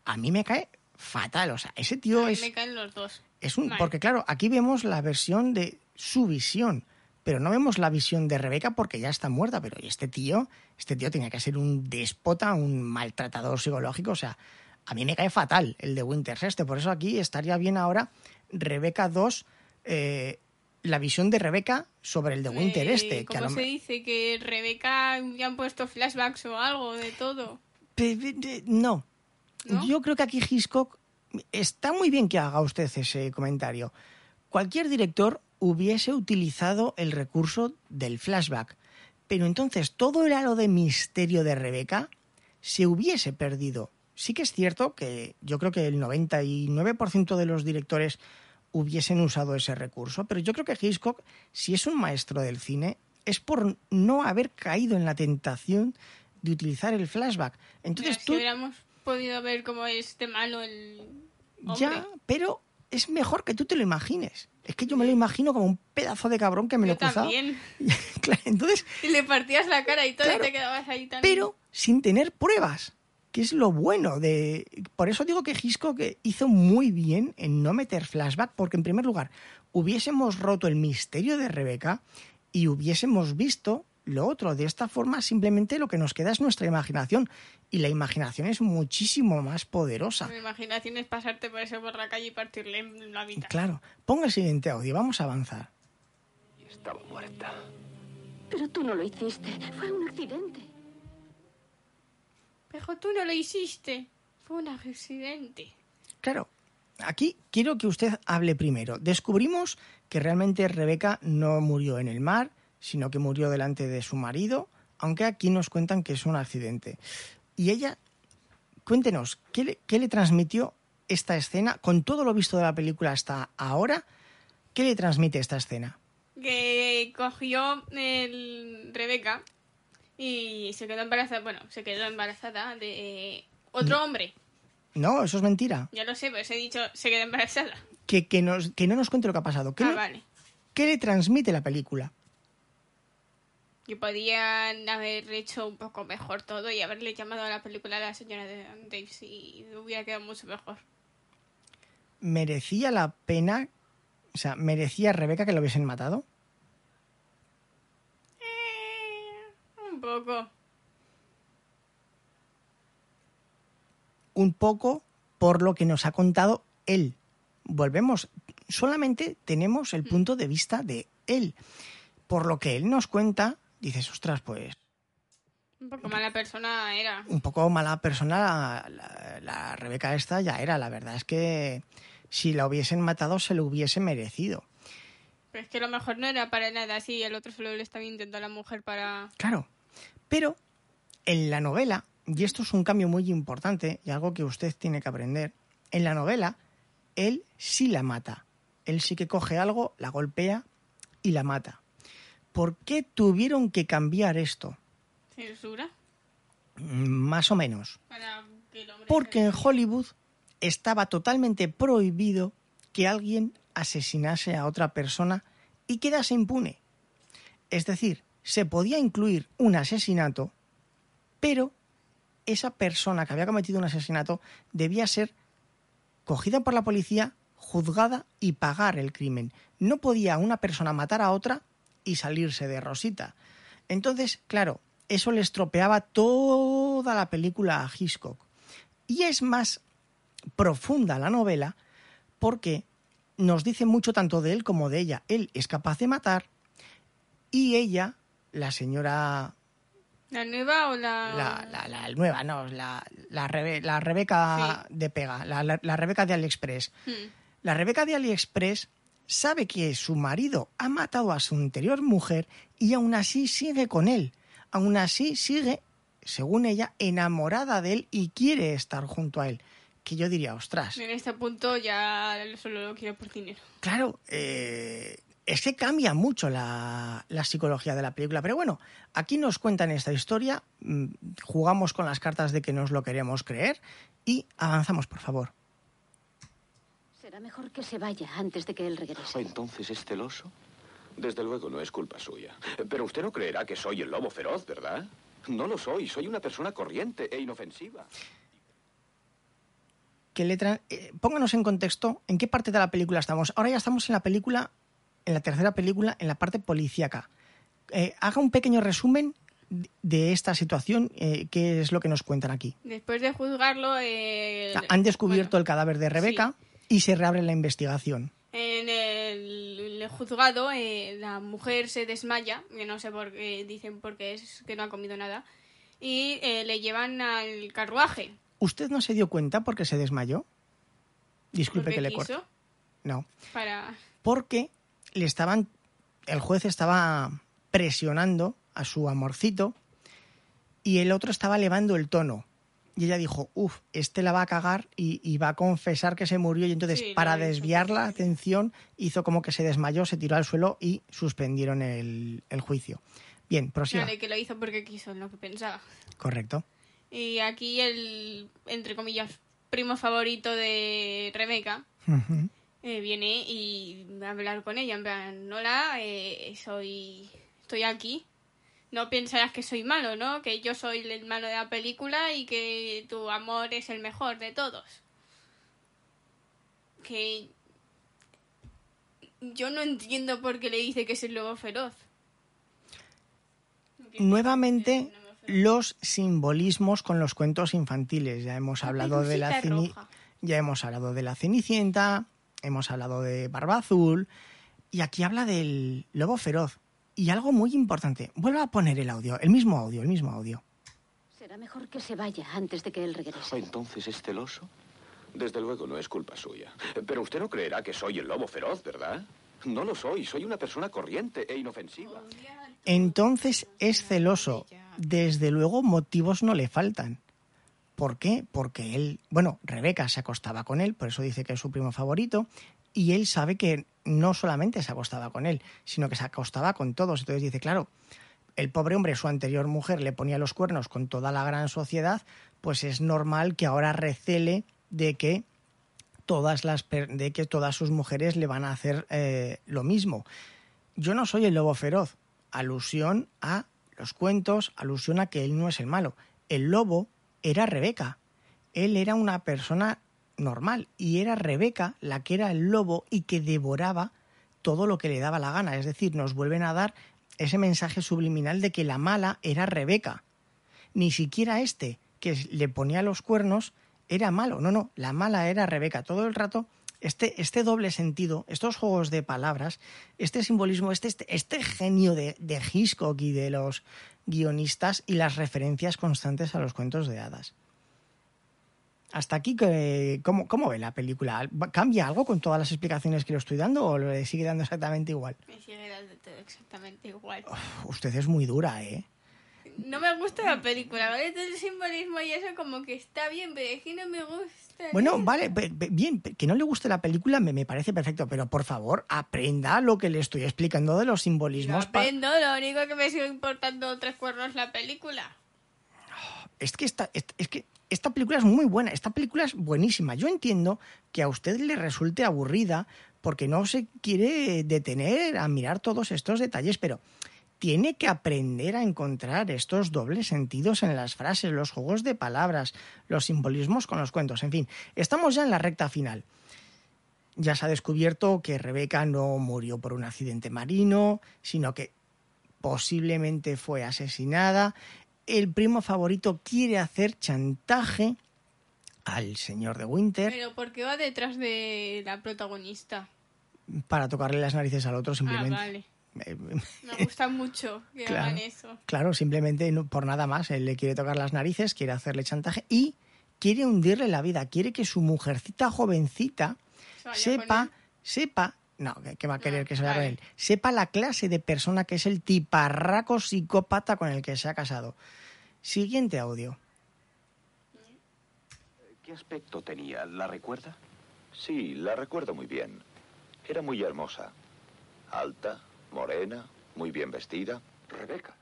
a mí me cae fatal. O sea, ese tío A mí es... me caen los dos. Es un, porque claro, aquí vemos la versión de su visión, pero no vemos la visión de Rebeca porque ya está muerta. Pero este tío, este tío tenía que ser un déspota, un maltratador psicológico. O sea, a mí me cae fatal el de Winters este. Por eso aquí estaría bien ahora Rebeca 2, eh, la visión de Rebeca sobre el de Winter Eh, este. ¿Cómo se dice? Que Rebeca habían puesto flashbacks o algo de todo. No. ¿No? Yo creo que aquí Hitchcock está muy bien que haga usted ese comentario. Cualquier director hubiese utilizado el recurso del flashback, pero entonces todo el halo de misterio de Rebeca se hubiese perdido. Sí que es cierto que yo creo que el 99% de los directores hubiesen usado ese recurso, pero yo creo que Hitchcock, si es un maestro del cine, es por no haber caído en la tentación de utilizar el flashback. Entonces tú Si hubiéramos podido ver cómo es de malo el hombre. ya, pero es mejor que tú te lo imagines. Es que yo me lo imagino como un pedazo de cabrón que me Yo lo he cruzado. también. Claro, Entonces, Y le partías la cara y todo Claro. y te quedabas ahí tan... pero sin tener pruebas. ¿Qué es lo bueno de...? Por eso digo que Hitchcock hizo muy bien en no meter flashback, porque en primer lugar hubiésemos roto el misterio de Rebeca y hubiésemos visto lo otro. De esta forma simplemente lo que nos queda es nuestra imaginación y la imaginación es muchísimo más poderosa. Mi imaginación es pasarte por eso por la calle y partirle en la mitad. Claro. Ponga el siguiente audio, vamos a avanzar. Estaba muerta. Pero tú no lo hiciste. Fue un accidente. Pero tú no lo hiciste. Fue un accidente. Claro, aquí quiero que usted hable primero. Descubrimos que realmente Rebeca no murió en el mar, sino que murió delante de su marido, aunque aquí nos cuentan que es un accidente. Y ella, cuéntenos, ¿qué le, qué le transmitió esta escena? Con todo lo visto de la película hasta ahora, ¿qué le transmite esta escena? Que cogió el Rebeca y se quedó embarazada. Bueno, se quedó embarazada de otro hombre. No, eso es mentira. Ya lo sé, pero os he dicho, se quedó embarazada. Que, que, nos, que no nos cuente lo que ha pasado. ¿Qué, Ah, le, vale. qué le transmite la película? Que podían haber hecho un poco mejor todo y haberle llamado a la película a la señora de Davis y hubiera quedado mucho mejor. ¿Merecía la pena? O sea, ¿merecía Rebeca que lo hubiesen matado? Eh, un poco. un poco por lo que nos ha contado él. Volvemos, solamente tenemos el punto de vista de él. Por lo que él nos cuenta, dices, ostras, pues Un poco mala persona era. un poco mala persona la, la- la Rebeca esta ya era. La verdad es que si la hubiesen matado se lo hubiese merecido. Pero es que lo mejor no era para nada así. El otro solo le estaba intentando a la mujer para... Claro. Pero en la novela, y esto es un cambio muy importante y algo que usted tiene que aprender, en la novela él sí la mata. Él sí que coge algo, la golpea y la mata. ¿Por qué tuvieron que cambiar esto? ¿Censura? Más o menos. Para que el hombre Porque en Hollywood estaba totalmente prohibido que alguien asesinase a otra persona y quedase impune. Es decir, se podía incluir un asesinato, pero esa persona que había cometido un asesinato debía ser cogida por la policía, juzgada y pagar el crimen. No podía una persona matar a otra y salirse de rosita. Entonces, claro, eso le estropeaba toda la película a Hitchcock. Y es más profunda la novela porque nos dice mucho tanto de él como de ella. Él es capaz de matar y ella, la señora ¿La nueva o la...? la, la- la nueva, no, la, la, Rebe- la Rebeca de Pega, la, la- la Rebeca de AliExpress. Hmm. La Rebeca de AliExpress sabe que su marido ha matado a su anterior mujer y aún así sigue con él. Aún así sigue, según ella, enamorada de él y quiere estar junto a él. Que yo diría, ostras, En este punto ya solo lo quiero por dinero. Claro, eh, es que cambia mucho la, la psicología de la película. Pero bueno, aquí nos cuentan esta historia, mm, jugamos con las cartas de que nos lo queremos creer y avanzamos, por favor. Será mejor que se vaya antes de que él regrese. ¿Entonces es celoso? Desde luego no es culpa suya. Pero usted no creerá que soy el lobo feroz, ¿verdad? No lo soy, soy una persona corriente e inofensiva. ¿Qué letra? eh, pónganos en contexto en qué parte de la película estamos. Ahora ya estamos en la película, en la tercera película, en la parte policíaca. Eh, haga un pequeño resumen de- esta situación, eh, qué es lo que nos cuentan aquí. Después de juzgarlo... eh, Han descubierto bueno, el cadáver de Rebeca y se reabre la investigación. En el, el juzgado eh, la mujer se desmaya, que no sé por qué dicen porque es que no ha comido nada, y eh, le llevan al carruaje. ¿Usted no se dio cuenta porque se desmayó? Disculpe porque que le corte. No, Para... porque le estaban, el juez estaba presionando a su amorcito y el otro estaba elevando el tono. Y ella dijo, uff, este la va a cagar y, y va a confesar que se murió. Y entonces, Sí, para desviar la atención, hizo como que se desmayó, se tiró al suelo y suspendieron el, el juicio. Bien, prosiga. Que lo hizo porque quiso, lo que pensaba. Correcto. Y aquí el, entre comillas, primo favorito de Rebeca. Eh, viene y hablar con ella. En plan, hola, eh, soy, estoy aquí. no pensarás que soy malo, ¿no? Que yo soy el malo de la película y que tu amor es el mejor de todos. Que yo no entiendo por qué le dice que es el lobo feroz. Nuevamente los simbolismos con los cuentos infantiles. Ya hemos La hablado de la ya hemos hablado de la Cenicienta, hemos hablado de Barba Azul y aquí habla del lobo feroz. Y algo muy importante, vuelvo a poner el audio, el mismo audio, el mismo audio. Será mejor que se vaya antes de que él regrese. ¿Entonces es celoso? Desde luego no es culpa suya. Pero usted no creerá que soy el lobo feroz, ¿verdad? No lo soy, soy una persona corriente e inofensiva. Entonces es celoso. Desde luego motivos no le faltan. ¿Por qué? Porque él, bueno, Rebeca se acostaba con él, por eso dice que es su primo favorito, y él sabe que no solamente se acostaba con él, sino que se acostaba con todos. Entonces dice, claro, el pobre hombre, su anterior mujer, le ponía los cuernos con toda la gran sociedad, pues es normal que ahora recele de que todas las de que todas sus mujeres le van a hacer eh, lo mismo. Yo no soy el lobo feroz. Alusión a los cuentos, alusión a que él no es el malo. El lobo era Rebeca. Él era una persona normal y era Rebeca la que era el lobo y que devoraba todo lo que le daba la gana. Es decir, nos vuelven a dar ese mensaje subliminal de que la mala era Rebeca. Ni siquiera este, que le ponía los cuernos, era malo. No, no, la mala era Rebeca. Todo el rato, este, este doble sentido, estos juegos de palabras, este simbolismo, este, este, este genio de, de Hitchcock y de los guionistas y las referencias constantes a los cuentos de hadas. Hasta aquí, que- ¿cómo, ¿cómo ve la película? ¿Cambia algo con todas las explicaciones que le estoy dando o le sigue dando exactamente igual? Me sigue dando todo exactamente igual. Usted es muy dura, ¿eh? No me gusta la película, ¿vale? Todo el simbolismo y eso como que está bien, pero es que no me gusta. Bueno, ¿no? vale, bien, que no le guste la película me, me parece perfecto, pero por favor, aprenda lo que le estoy explicando de los No simbolismos. pa- aprendo, lo único que me sigue importando tres cuernos la película. Es que esta, es, es que esta película es muy buena, esta película es buenísima. Yo entiendo que a usted le resulte aburrida porque no se quiere detener a mirar todos estos detalles, pero tiene que aprender a encontrar estos dobles sentidos en las frases, los juegos de palabras, los simbolismos con los cuentos. En fin, estamos ya en la recta final. Ya se ha descubierto que Rebeca no murió por un accidente marino, sino que posiblemente fue asesinada. El primo favorito quiere hacer chantaje al señor de Winter Pero ¿por qué va detrás de la protagonista? para tocarle las narices al otro Ah, simplemente. vale. Me gusta mucho que Claro. hagan eso. Claro, simplemente no- por nada más. Él le quiere tocar las narices, quiere hacerle chantaje y quiere hundirle la vida. Quiere que su mujercita jovencita sepa, sepa, no, que, va a querer que se vaya vale. con él, sepa la clase de persona que es el tiparraco psicópata con el que se ha casado. Siguiente audio. ¿Qué aspecto tenía? ¿La recuerda? Sí, la recuerdo muy bien. Era muy hermosa. Alta, morena, muy bien vestida. Rebeca.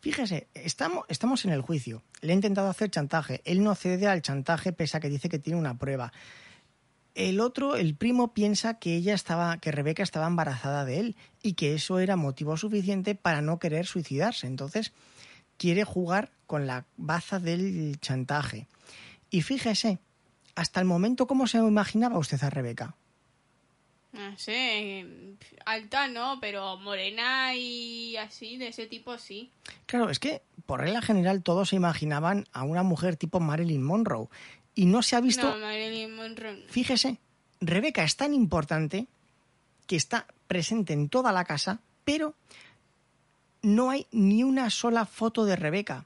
Fíjese, estamos, estamos en el juicio. Le he intentado hacer chantaje. Él no cede al chantaje pese a que dice que tiene una prueba. El otro, el primo, piensa que ella estaba, que Rebeca estaba embarazada de él y que eso era motivo suficiente para no querer suicidarse. Entonces, quiere jugar con la baza del chantaje. Y fíjese, hasta el momento, ¿cómo se imaginaba usted a Rebeca? No sé, alta no, pero morena y así, de ese tipo sí. Claro, es que por regla general todos se imaginaban a una mujer tipo Marilyn Monroe. Y no se ha visto. No, Marilyn Monroe. Fíjese, Rebeca es tan importante que está presente en toda la casa, pero no hay ni una sola foto de Rebeca.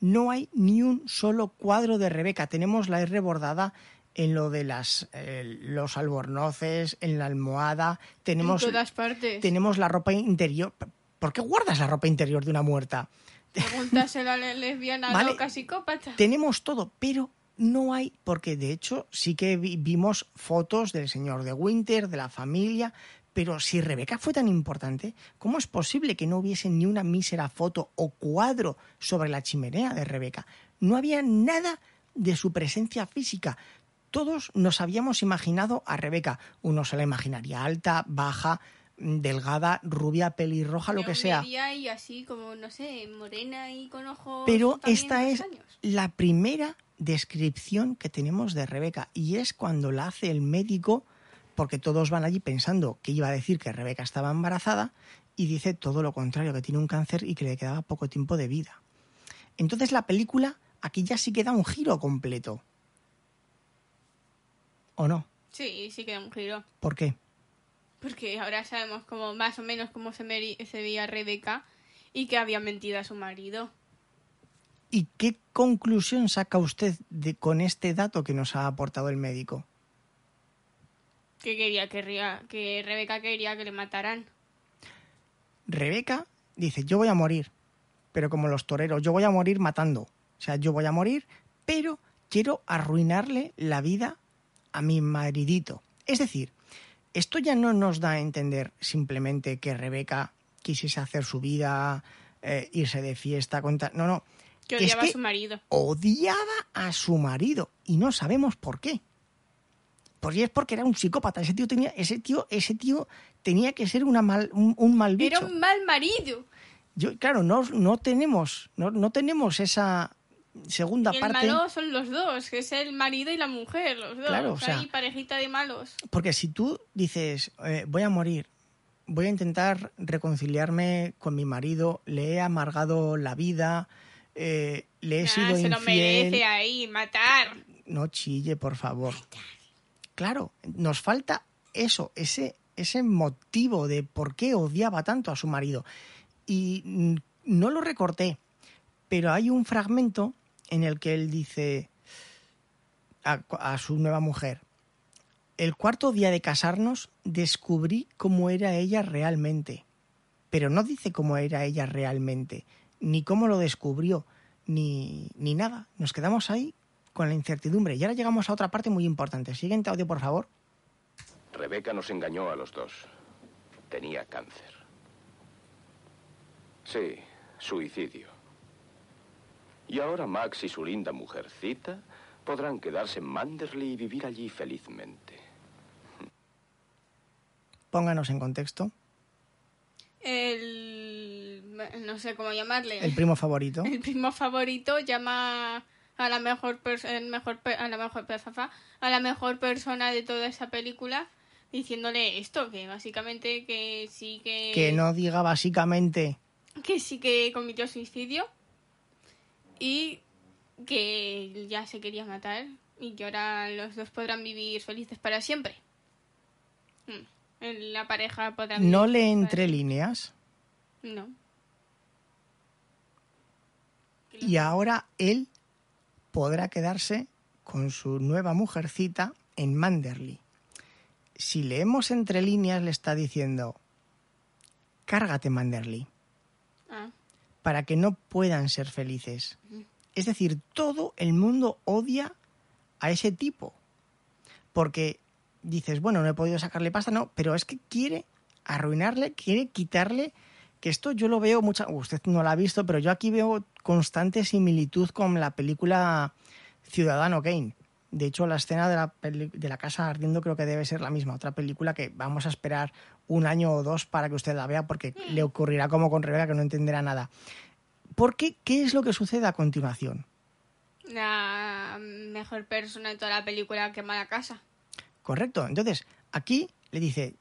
No hay ni un solo cuadro de Rebeca. Tenemos la R bordada en lo de las eh, los albornoces, en la almohada. Tenemos, en todas partes. tenemos la ropa interior. ¿Por qué guardas la ropa interior de una muerta? Pregúntaselo a la lesbiana Vale. loca psicópata. Tenemos todo, pero no hay, porque de hecho sí que vi- vimos fotos del señor de Winter, de la familia, pero si Rebeca fue tan importante, ¿cómo es posible que no hubiese ni una mísera foto o cuadro sobre la chimenea de Rebeca? No había nada de su presencia física. Todos nos habíamos imaginado a Rebeca. Uno se la imaginaría alta, baja, delgada, rubia, pelirroja, lo que sea. Y así como, no sé, morena y con ojos. Pero esta es la primera descripción que tenemos de Rebeca y es cuando la hace el médico, porque todos van allí pensando que iba a decir que Rebeca estaba embarazada y dice todo lo contrario, que tiene un cáncer y que le quedaba poco tiempo de vida. Entonces la película aquí ya sí queda un giro completo. ¿O no? Sí, sí que da un giro. ¿Por qué? Porque ahora sabemos como más o menos cómo se, veía Rebeca y que había mentido a su marido. ¿Y qué conclusión saca usted de, con este dato que nos ha aportado el médico? Que quería que Rebeca quería que le mataran. Rebeca dice, yo voy a morir, pero como los toreros, yo voy a morir matando. O sea, yo voy a morir, pero quiero arruinarle la vida a mi maridito. Es decir, esto ya no nos da a entender simplemente que Rebeca quisiese hacer su vida, eh, irse de fiesta, contar... No, no. Que Es odiaba que a su marido. odiaba a su marido y no sabemos por qué. Pues es porque era un psicópata. Ese tío tenía, ese tío, ese tío tenía que ser una mal, un, un mal bicho. Era un mal marido. Yo, claro, no, no tenemos, no, no tenemos esa segunda Y el parte. malo son los dos, que es el marido y la mujer, los dos. Claro, o sea- Hay parejita de malos. Porque si tú dices, eh, voy a morir, voy a intentar reconciliarme con mi marido, le he amargado la vida, eh, le he sido se lo infiel. merece ahí, matar. No chille, por favor. Claro, nos falta eso, ese, ese motivo de por qué odiaba tanto a su marido. Y mm, no lo recorté, pero hay un fragmento en el que él dice a, su nueva mujer, el cuarto día de casarnos descubrí cómo era ella realmente, pero no dice cómo era ella realmente, ni cómo lo descubrió, ni, ni nada. Nos quedamos ahí con la incertidumbre. Y ahora llegamos a otra parte muy importante. Siguiente audio, por favor. Rebeca nos engañó a los dos. Tenía cáncer. Sí, suicidio. Y ahora Max y su linda mujercita podrán quedarse en Manderley y vivir allí felizmente. Pónganos en contexto. El. No sé cómo llamarle. El primo favorito. El primo favorito llama a la mejor, el mejor a la mejor a la mejor persona de toda esa película diciéndole esto que básicamente que sí que Que no diga básicamente. que sí que cometió suicidio y que ya se quería matar y que ahora los dos podrán vivir felices para siempre. Mm. La pareja podrá No vivir le para entre líneas. No. Y ahora él podrá quedarse con su nueva mujercita en Manderley. Si leemos entre líneas, le está diciendo: Cárgate, Manderley. Ah. Para que no puedan ser felices. Es decir, todo el mundo odia a ese tipo. Porque dices, bueno, no he podido sacarle pasta, no, pero es que quiere arruinarle, quiere quitarle, que esto yo lo veo mucha, usted no lo ha visto, pero yo aquí veo constante similitud con la película Ciudadano Kane. De hecho, la escena de la, peli- de la casa ardiendo creo que debe ser la misma, otra película que vamos a esperar un año o dos para que usted la vea porque le ocurrirá como con Rebeca que no entenderá nada. ¿Por qué? ¿Qué es lo que sucede a continuación? La mejor persona de toda la película quema la casa. Correcto. Entonces, aquí le dice,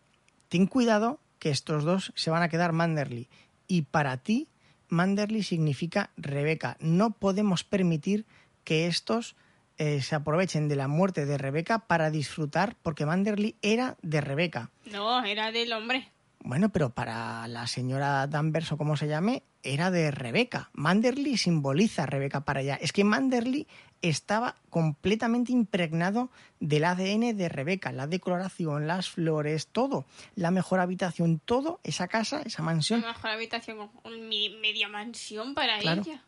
ten cuidado que estos dos se van a quedar Manderley. Y para ti, Manderley significa Rebeca. No podemos permitir que estos eh, se aprovechen de la muerte de Rebeca para disfrutar, porque Manderley era de Rebeca. No, era del hombre. Bueno, pero para la señora Danvers o como se llame, era de Rebeca. Manderley simboliza a Rebeca para ella. Es que Manderley estaba completamente impregnado del ADN de Rebeca. La decoración, las flores, todo. La mejor habitación, todo. Esa casa, esa mansión. La mejor habitación, media mansión para Claro. ella.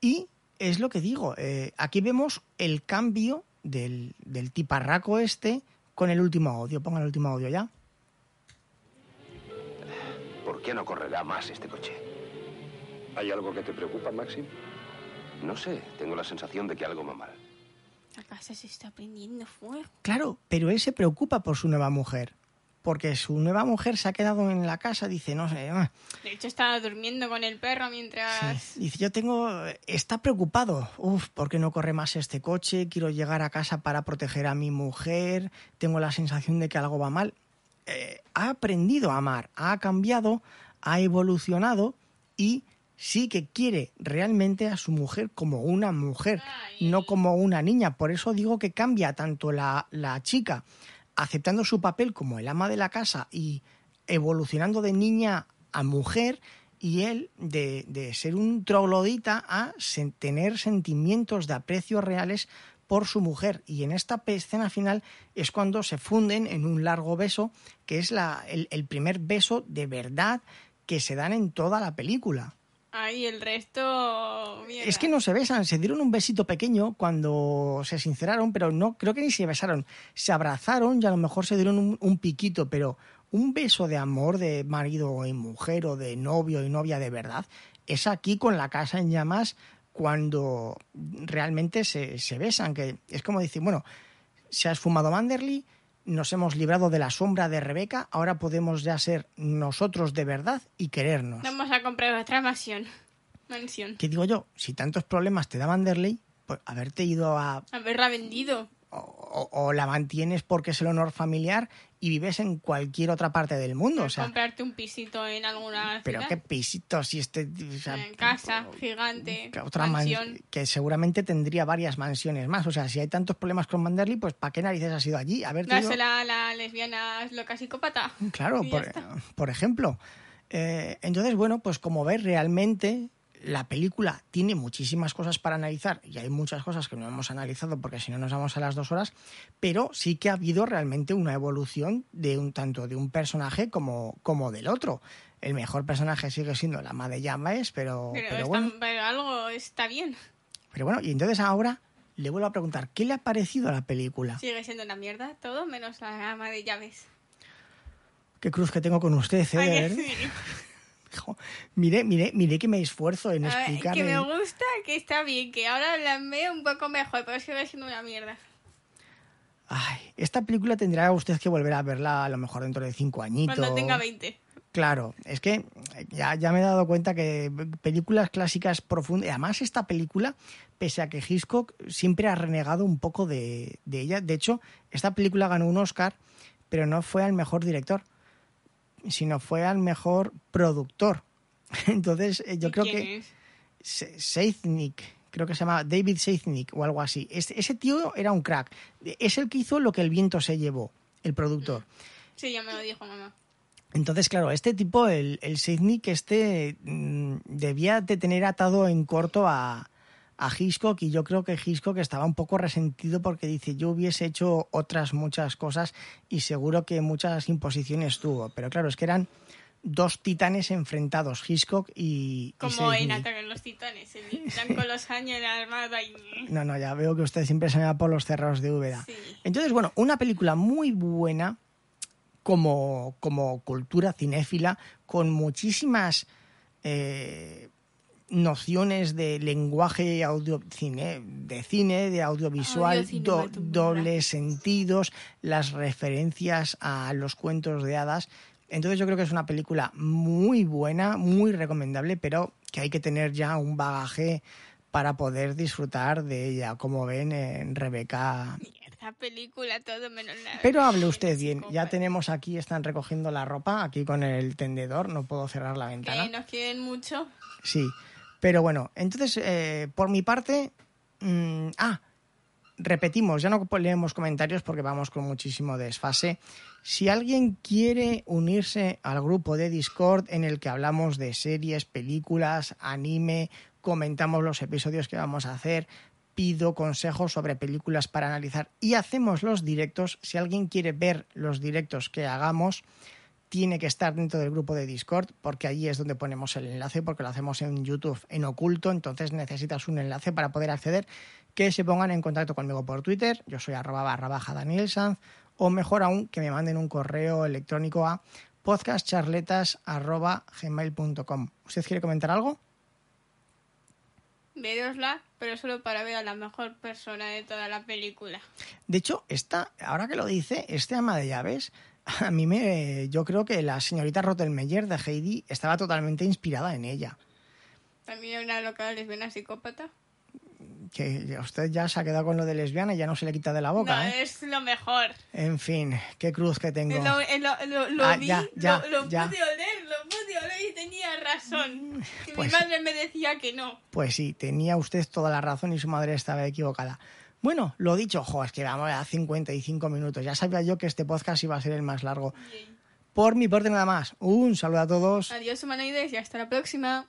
Y es lo que digo, eh, aquí vemos el cambio del, del tiparraco este con el último audio. Ponga el último audio ya. ¿Por qué no correrá más este coche? ¿Hay algo que te preocupa, Maxim? No sé, tengo la sensación de que algo va mal. La casa se está prendiendo fuego. Claro, pero él se preocupa por su nueva mujer. Porque su nueva mujer se ha quedado en la casa, dice, no sé, ah, De hecho, estaba durmiendo con el perro mientras... Sí. Dice, yo tengo, está preocupado, uf, ¿por qué no corre más este coche? Quiero llegar a casa para proteger a mi mujer, tengo la sensación de que algo va mal. Eh, ha aprendido a amar, ha cambiado, ha evolucionado y sí que quiere realmente a su mujer como una mujer, Ay. no como una niña. Por eso digo que cambia tanto la, la chica aceptando su papel como el ama de la casa y evolucionando de niña a mujer y él de, de ser un troglodita a tener sentimientos de aprecio reales por su mujer. Y en esta escena final es cuando se funden en un largo beso, que es la, el primer beso de verdad que se dan en toda la película. Ay, el resto... Es que no se besan, se dieron un besito pequeño cuando se sinceraron, pero no, creo que ni se besaron. Se abrazaron y a lo mejor se dieron un, piquito, pero un beso de amor de marido y mujer o de novio y novia de verdad es aquí con la casa en llamas cuando realmente se, se besan, que es como decir, bueno, se ha esfumado Manderly, nos hemos librado de la sombra de Rebeca, ahora podemos ya ser nosotros de verdad y querernos. Vamos a comprar otra mansión. Mansión. ¿Qué digo yo? Si tantos problemas te da Manderley, pues haberte ido a... Haberla vendido. O, la mantienes porque es el honor familiar y vives en cualquier otra parte del mundo. O sea, comprarte un pisito en alguna pero ciudad. qué pisito si este... o sea, En casa, gigante, que otra man- mansión. que seguramente tendría varias mansiones más. O sea, si hay tantos problemas con Manderley, pues ¿para qué narices has ido allí? Haberte ido- Dásela a la lesbiana loca psicópata. Claro, por, por ejemplo. Eh, entonces, bueno, pues como ves, realmente la película tiene muchísimas cosas para analizar y hay muchas cosas que no hemos analizado porque si no nos vamos a las dos horas, pero sí que ha habido realmente una evolución de un tanto de un personaje como, como del otro. El mejor personaje sigue siendo la ama de llamas, pero, Pero, pero está- bueno. pero algo está bien. Pero bueno, y entonces ahora le vuelvo a preguntar, ¿qué le ha parecido a la película? Sigue siendo una mierda, todo menos la ama de llaves. Qué cruz que tengo con usted, ¿eh? Ay, sí. Jo, Mire, mire, mire que me esfuerzo en explicarle. que me gusta, que está bien, que ahora la veo un poco mejor, pero sigue siendo una mierda. Ay, esta película tendrá usted que volver a verla a lo mejor dentro de cinco añitos. Cuando tenga 20. Claro, es que ya, ya me he dado cuenta que películas clásicas profundas. Además, esta película, pese a que Hitchcock siempre ha renegado un poco de, de ella. De hecho, esta película ganó un Oscar, pero no fue al mejor director, sino fue al mejor productor. Entonces, eh, yo ¿Y creo quién que. es? Seiznik, creo que se llama David Seiznik o algo así. Este- ese tío era un crack. Es el que hizo lo que el viento se llevó, el productor. Sí, ya me lo dijo mamá. Entonces, claro, este tipo, el, el Seiznik, este mm, debía de tener atado en corto a, a Hitchcock y yo creo que Hitchcock estaba un poco resentido porque dice, yo hubiese hecho otras muchas cosas y seguro que muchas imposiciones tuvo. Pero claro, es que eran dos titanes enfrentados, Hitchcock y, y Como en. Ataque a los Titanes, el con los años en la armada y... No, no, ya veo que usted siempre se me va por los cerros de Úbeda. Sí. Entonces, bueno, una película muy buena como, como cultura cinéfila, con muchísimas eh, nociones de lenguaje audio, cine, de cine, de audiovisual, Audio, cine, do- audiovisual. dobles sentidos, las referencias a los cuentos de hadas. Entonces yo creo que es una película muy buena, muy recomendable, pero que hay que tener ya un bagaje para poder disfrutar de ella. Como ven, en Rebeca Esta película, todo menos la... pero hable usted bien. Ya tenemos aquí, están recogiendo la ropa, aquí con el tendedor, no puedo cerrar la ventana. Que nos quieren mucho. Sí, pero bueno, entonces, eh, por mi parte, mm, ah, repetimos, ya no leemos comentarios porque vamos con muchísimo desfase. Si alguien quiere unirse al grupo de Discord en el que hablamos de series, películas, anime, comentamos los episodios que vamos a hacer, pido consejos sobre películas para analizar y hacemos los directos, si alguien quiere ver los directos que hagamos, tiene que estar dentro del grupo de Discord porque allí es donde ponemos el enlace porque lo hacemos en YouTube en oculto, entonces necesitas un enlace para poder acceder, que se pongan en contacto conmigo por Twitter, yo soy arroba barra baja Daniel Sanz, o mejor aún que me manden un correo electrónico a podcastcharletas arroba gmail.com. ¿Usted quiere comentar algo? Verosla, pero solo para ver a la mejor persona de toda la película. De hecho, esta, ahora que lo dice, este ama de llaves a mí me. Yo creo que la señorita Rottelmeier de Heidi estaba totalmente inspirada en ella. También una loca lesbiana psicópata. Que usted ya se ha quedado con lo de lesbiana y ya no se le quita de la boca, no, ¿eh? es lo mejor. En fin, qué cruz que tengo. Lo, lo, lo, lo Ah, vi, ya, ya, lo, lo ya. pude oler, lo pude oler y tenía razón. Que pues- mi madre me decía que no. Pues sí, tenía usted toda la razón y su madre estaba equivocada. Bueno, lo dicho, jo, es que vamos a 55 minutos. Ya sabía yo que este podcast iba a ser el más largo. Por mi parte nada más. Un saludo a todos. Adiós, humanoides, y hasta la próxima.